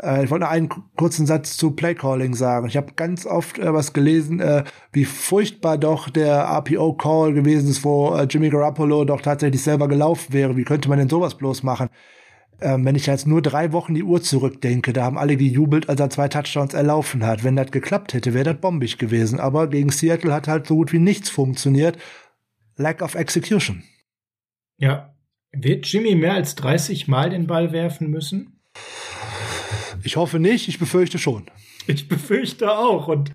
äh, ich wollte noch einen kurzen Satz zu Playcalling sagen. Ich habe ganz oft äh, was gelesen, äh, wie furchtbar doch der RPO-Call gewesen ist, wo äh, Jimmy Garoppolo doch tatsächlich selber gelaufen wäre. Wie könnte man denn sowas bloß machen? Ähm, wenn ich jetzt nur drei Wochen die Uhr zurückdenke, da haben alle gejubelt, als er zwei Touchdowns erlaufen hat. Wenn das geklappt hätte, wäre das bombig gewesen. Aber gegen Seattle hat halt so gut wie nichts funktioniert. Lack of execution. Ja, wird Jimmy mehr als 30 Mal den Ball werfen müssen? Ich hoffe nicht, ich befürchte schon. Ich befürchte auch. Und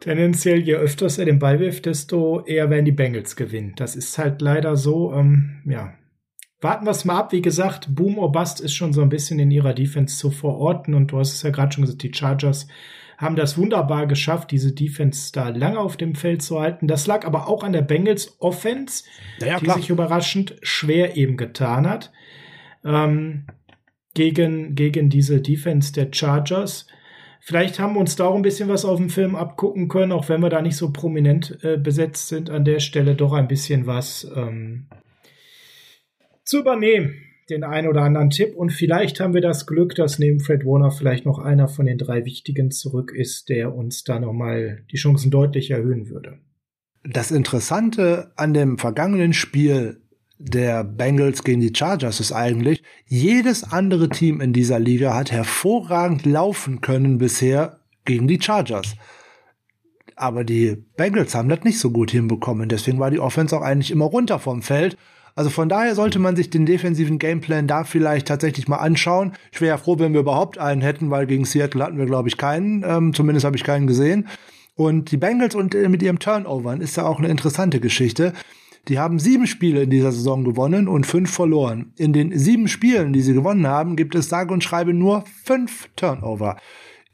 tendenziell, je öfters er den Ball wirft, desto eher werden die Bengals gewinnen. Das ist halt leider so. Ähm, ja. Warten wir es mal ab. Wie gesagt, Boom or Bust ist schon so ein bisschen in ihrer Defense zu verorten. Und du hast es ja gerade schon gesagt, die Chargers haben das wunderbar geschafft, diese Defense da lange auf dem Feld zu halten. Das lag aber auch an der Bengals Offense, ja, die sich überraschend schwer eben getan hat ähm, gegen, gegen diese Defense der Chargers. Vielleicht haben wir uns da auch ein bisschen was auf dem Film abgucken können, auch wenn wir da nicht so prominent äh, besetzt sind an der Stelle, doch ein bisschen was ähm, zu übernehmen. Den einen oder anderen Tipp. Und vielleicht haben wir das Glück, dass neben Fred Warner vielleicht noch einer von den drei Wichtigen zurück ist, der uns da nochmal die Chancen deutlich erhöhen würde. Das Interessante an dem vergangenen Spiel der Bengals gegen die Chargers ist eigentlich, jedes andere Team in dieser Liga hat hervorragend laufen können bisher gegen die Chargers. Aber die Bengals haben das nicht so gut hinbekommen. Deswegen war die Offense auch eigentlich immer runter vom Feld. Also von daher sollte man sich den defensiven Gameplan da vielleicht tatsächlich mal anschauen. Ich wäre ja froh, wenn wir überhaupt einen hätten, weil gegen Seattle hatten wir, glaube ich, keinen. Ähm, zumindest habe ich keinen gesehen. Und die Bengals und äh, mit ihrem Turnovern ist ja auch eine interessante Geschichte. Die haben sieben Spiele in dieser Saison gewonnen und fünf verloren. In den sieben Spielen, die sie gewonnen haben, gibt es sage und schreibe nur fünf Turnover.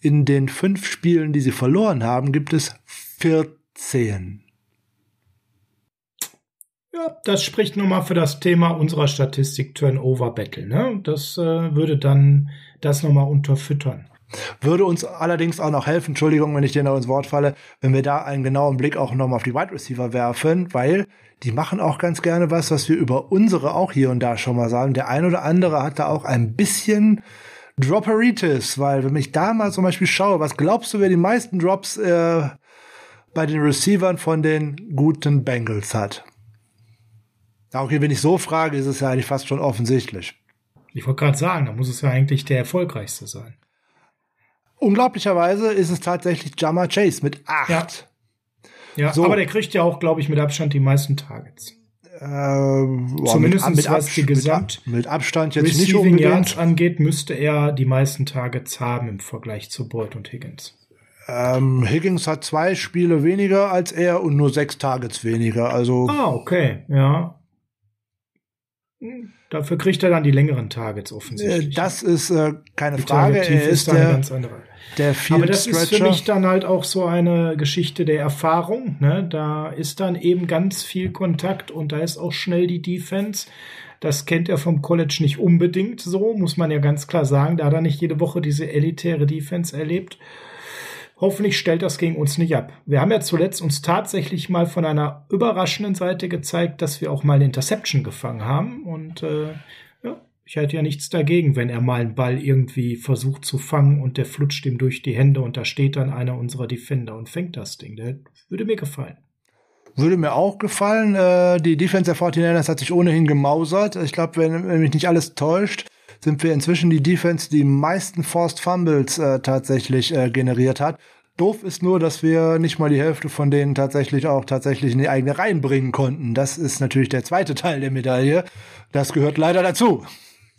In den fünf Spielen, die sie verloren haben, gibt es 14. Ja, das spricht nochmal für das Thema unserer Statistik Turnover Battle. Ne? Das äh, würde dann das nochmal unterfüttern. Würde uns allerdings auch noch helfen, Entschuldigung, wenn ich dir noch ins Wort falle, wenn wir da einen genauen Blick auch nochmal auf die Wide Receiver werfen, weil die machen auch ganz gerne was, was wir über unsere auch hier und da schon mal sagen. Der ein oder andere hat da auch ein bisschen Dropperitis, weil wenn ich da mal zum Beispiel schaue, was glaubst du, wer die meisten Drops äh, bei den Receivern von den guten Bengals hat? Auch hier, wenn ich so frage, ist es ja eigentlich fast schon offensichtlich. Ich wollte gerade sagen, da muss es ja eigentlich der erfolgreichste sein. Unglaublicherweise ist es tatsächlich Jama Chase mit acht. Ja. Ja, so. aber der kriegt ja auch, glaube ich, mit Abstand die meisten Targets. Äh, Zumindest mit, mit was die Gesamt mit, mit Abstand jetzt nicht unbedingt. Yards angeht, müsste er die meisten Targets haben im Vergleich zu Boyd und Higgins. Ähm, Higgins hat zwei Spiele weniger als er und nur sechs Targets weniger. Also ah, okay, ja. Dafür kriegt er dann die längeren Targets offensichtlich. Äh, das ist äh, keine Frage. Er ist, ist der, ganz andere. Der Field Aber das Stretcher. ist für mich dann halt auch so eine Geschichte der Erfahrung. Ne? Da ist dann eben ganz viel Kontakt und da ist auch schnell die Defense. Das kennt er vom College nicht unbedingt so, muss man ja ganz klar sagen. Da hat er nicht jede Woche diese elitäre Defense erlebt. Hoffentlich stellt das gegen uns nicht ab. Wir haben ja zuletzt uns tatsächlich mal von einer überraschenden Seite gezeigt, dass wir auch mal eine Interception gefangen haben. Und äh, ja, ich hätte ja nichts dagegen, wenn er mal einen Ball irgendwie versucht zu fangen und der flutscht ihm durch die Hände und da steht dann einer unserer Defender und fängt das Ding. Der würde mir gefallen. Würde mir auch gefallen. Äh, die Defense der 49ers hat sich ohnehin gemausert. Ich glaube, wenn, wenn mich nicht alles täuscht, sind wir inzwischen die Defense, die meisten Forced Fumbles äh, tatsächlich äh, generiert hat. Doof ist nur, dass wir nicht mal die Hälfte von denen tatsächlich auch tatsächlich in die eigene Reihen bringen konnten. Das ist natürlich der zweite Teil der Medaille. Das gehört leider dazu.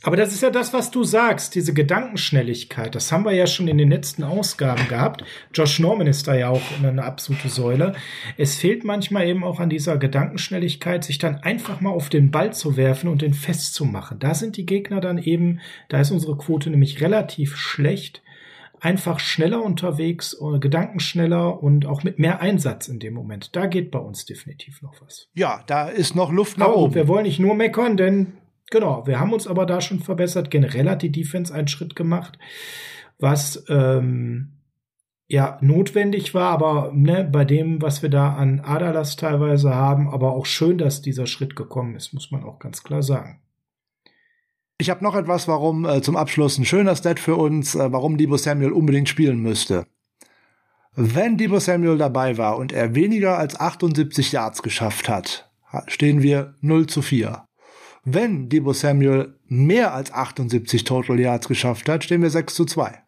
Aber das ist ja das, was du sagst, diese Gedankenschnelligkeit. Das haben wir ja schon in den letzten Ausgaben gehabt. Josh Norman ist da ja auch eine absolute Säule. Es fehlt manchmal eben auch an dieser Gedankenschnelligkeit, sich dann einfach mal auf den Ball zu werfen und den festzumachen. Da sind die Gegner dann eben, da ist unsere Quote nämlich relativ schlecht einfach schneller unterwegs, äh, gedankenschneller und auch mit mehr Einsatz in dem Moment. Da geht bei uns definitiv noch was. Ja, da ist noch Luft nach oben. Wir wollen nicht nur meckern, denn genau, wir haben uns aber da schon verbessert. Generell hat die Defense einen Schritt gemacht, was ähm, ja notwendig war, aber ne, bei dem, was wir da an Adalas teilweise haben, aber auch schön, dass dieser Schritt gekommen ist, muss man auch ganz klar sagen. Ich habe noch etwas, warum äh, zum Abschluss ein schöner Stat für uns, äh, warum Debo Samuel unbedingt spielen müsste. Wenn Debo Samuel dabei war und er weniger als 78 Yards geschafft hat, stehen wir 0 zu 4. Wenn Debo Samuel mehr als 78 Total Yards geschafft hat, stehen wir 6 zu 2.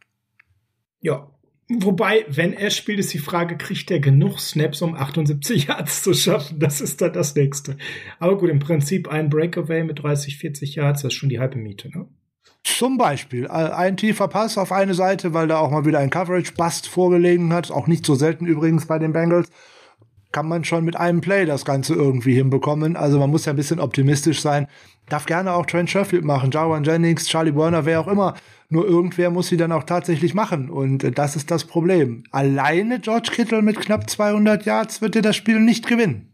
Ja, Wobei, wenn er spielt, ist die Frage, kriegt er genug Snaps, um 78 Yards zu schaffen? Das ist dann das Nächste. Aber gut, im Prinzip ein Breakaway mit 30, 40 Yards, das ist schon die halbe Miete, ne? Zum Beispiel ein tiefer Pass auf eine Seite, weil da auch mal wieder ein Coverage-Bust vorgelegen hat. Auch nicht so selten übrigens bei den Bengals. Kann man schon mit einem Play das Ganze irgendwie hinbekommen. Also man muss ja ein bisschen optimistisch sein. Darf gerne auch Trent Sheffield machen, Jarwan Jennings, Charlie Werner, wer auch immer. Nur irgendwer muss sie dann auch tatsächlich machen. Und äh, das ist das Problem. Alleine George Kittle mit knapp 200 Yards wird dir das Spiel nicht gewinnen.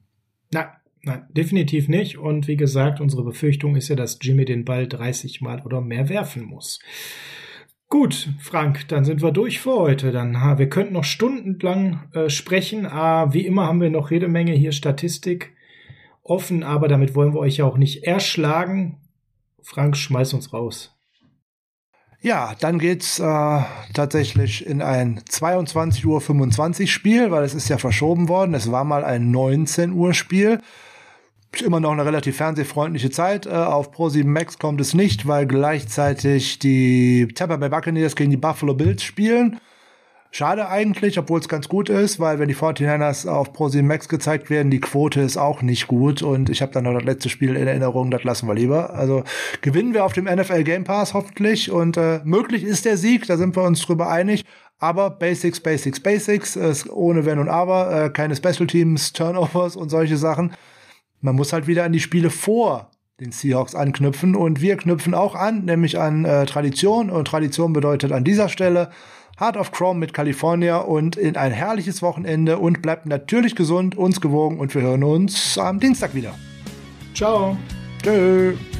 Nein, nein, definitiv nicht. Und wie gesagt, unsere Befürchtung ist ja, dass Jimmy den Ball 30 Mal oder mehr werfen muss. Gut, Frank, dann sind wir durch für heute. Dann ha, wir könnten noch stundenlang äh, sprechen. Ah, wie immer haben wir noch jede Menge hier Statistik offen, aber damit wollen wir euch ja auch nicht erschlagen. Frank, schmeiß uns raus. Ja, dann geht's äh, tatsächlich in ein 22.25 Uhr Spiel, weil es ist ja verschoben worden. Es war mal ein 19 Uhr Spiel. Immer noch eine relativ fernsehfreundliche Zeit. Äh, auf Pro7 Max kommt es nicht, weil gleichzeitig die Tampa Bay Buccaneers gegen die Buffalo Bills spielen. Schade eigentlich, obwohl es ganz gut ist, weil wenn die 49ers auf Pro7 Max gezeigt werden, die Quote ist auch nicht gut und ich habe dann noch das letzte Spiel in Erinnerung, das lassen wir lieber. Also gewinnen wir auf dem NFL Game Pass hoffentlich und äh, möglich ist der Sieg, da sind wir uns drüber einig. Aber Basics, Basics, Basics, äh, ohne Wenn und Aber, äh, keine Special Teams, Turnovers und solche Sachen. Man muss halt wieder an die Spiele vor den Seahawks anknüpfen und wir knüpfen auch an, nämlich an äh, Tradition und Tradition bedeutet an dieser Stelle Heart of Chrome mit California und in ein herrliches Wochenende und bleibt natürlich gesund, uns gewogen und wir hören uns am Dienstag wieder. Ciao. Tschüss.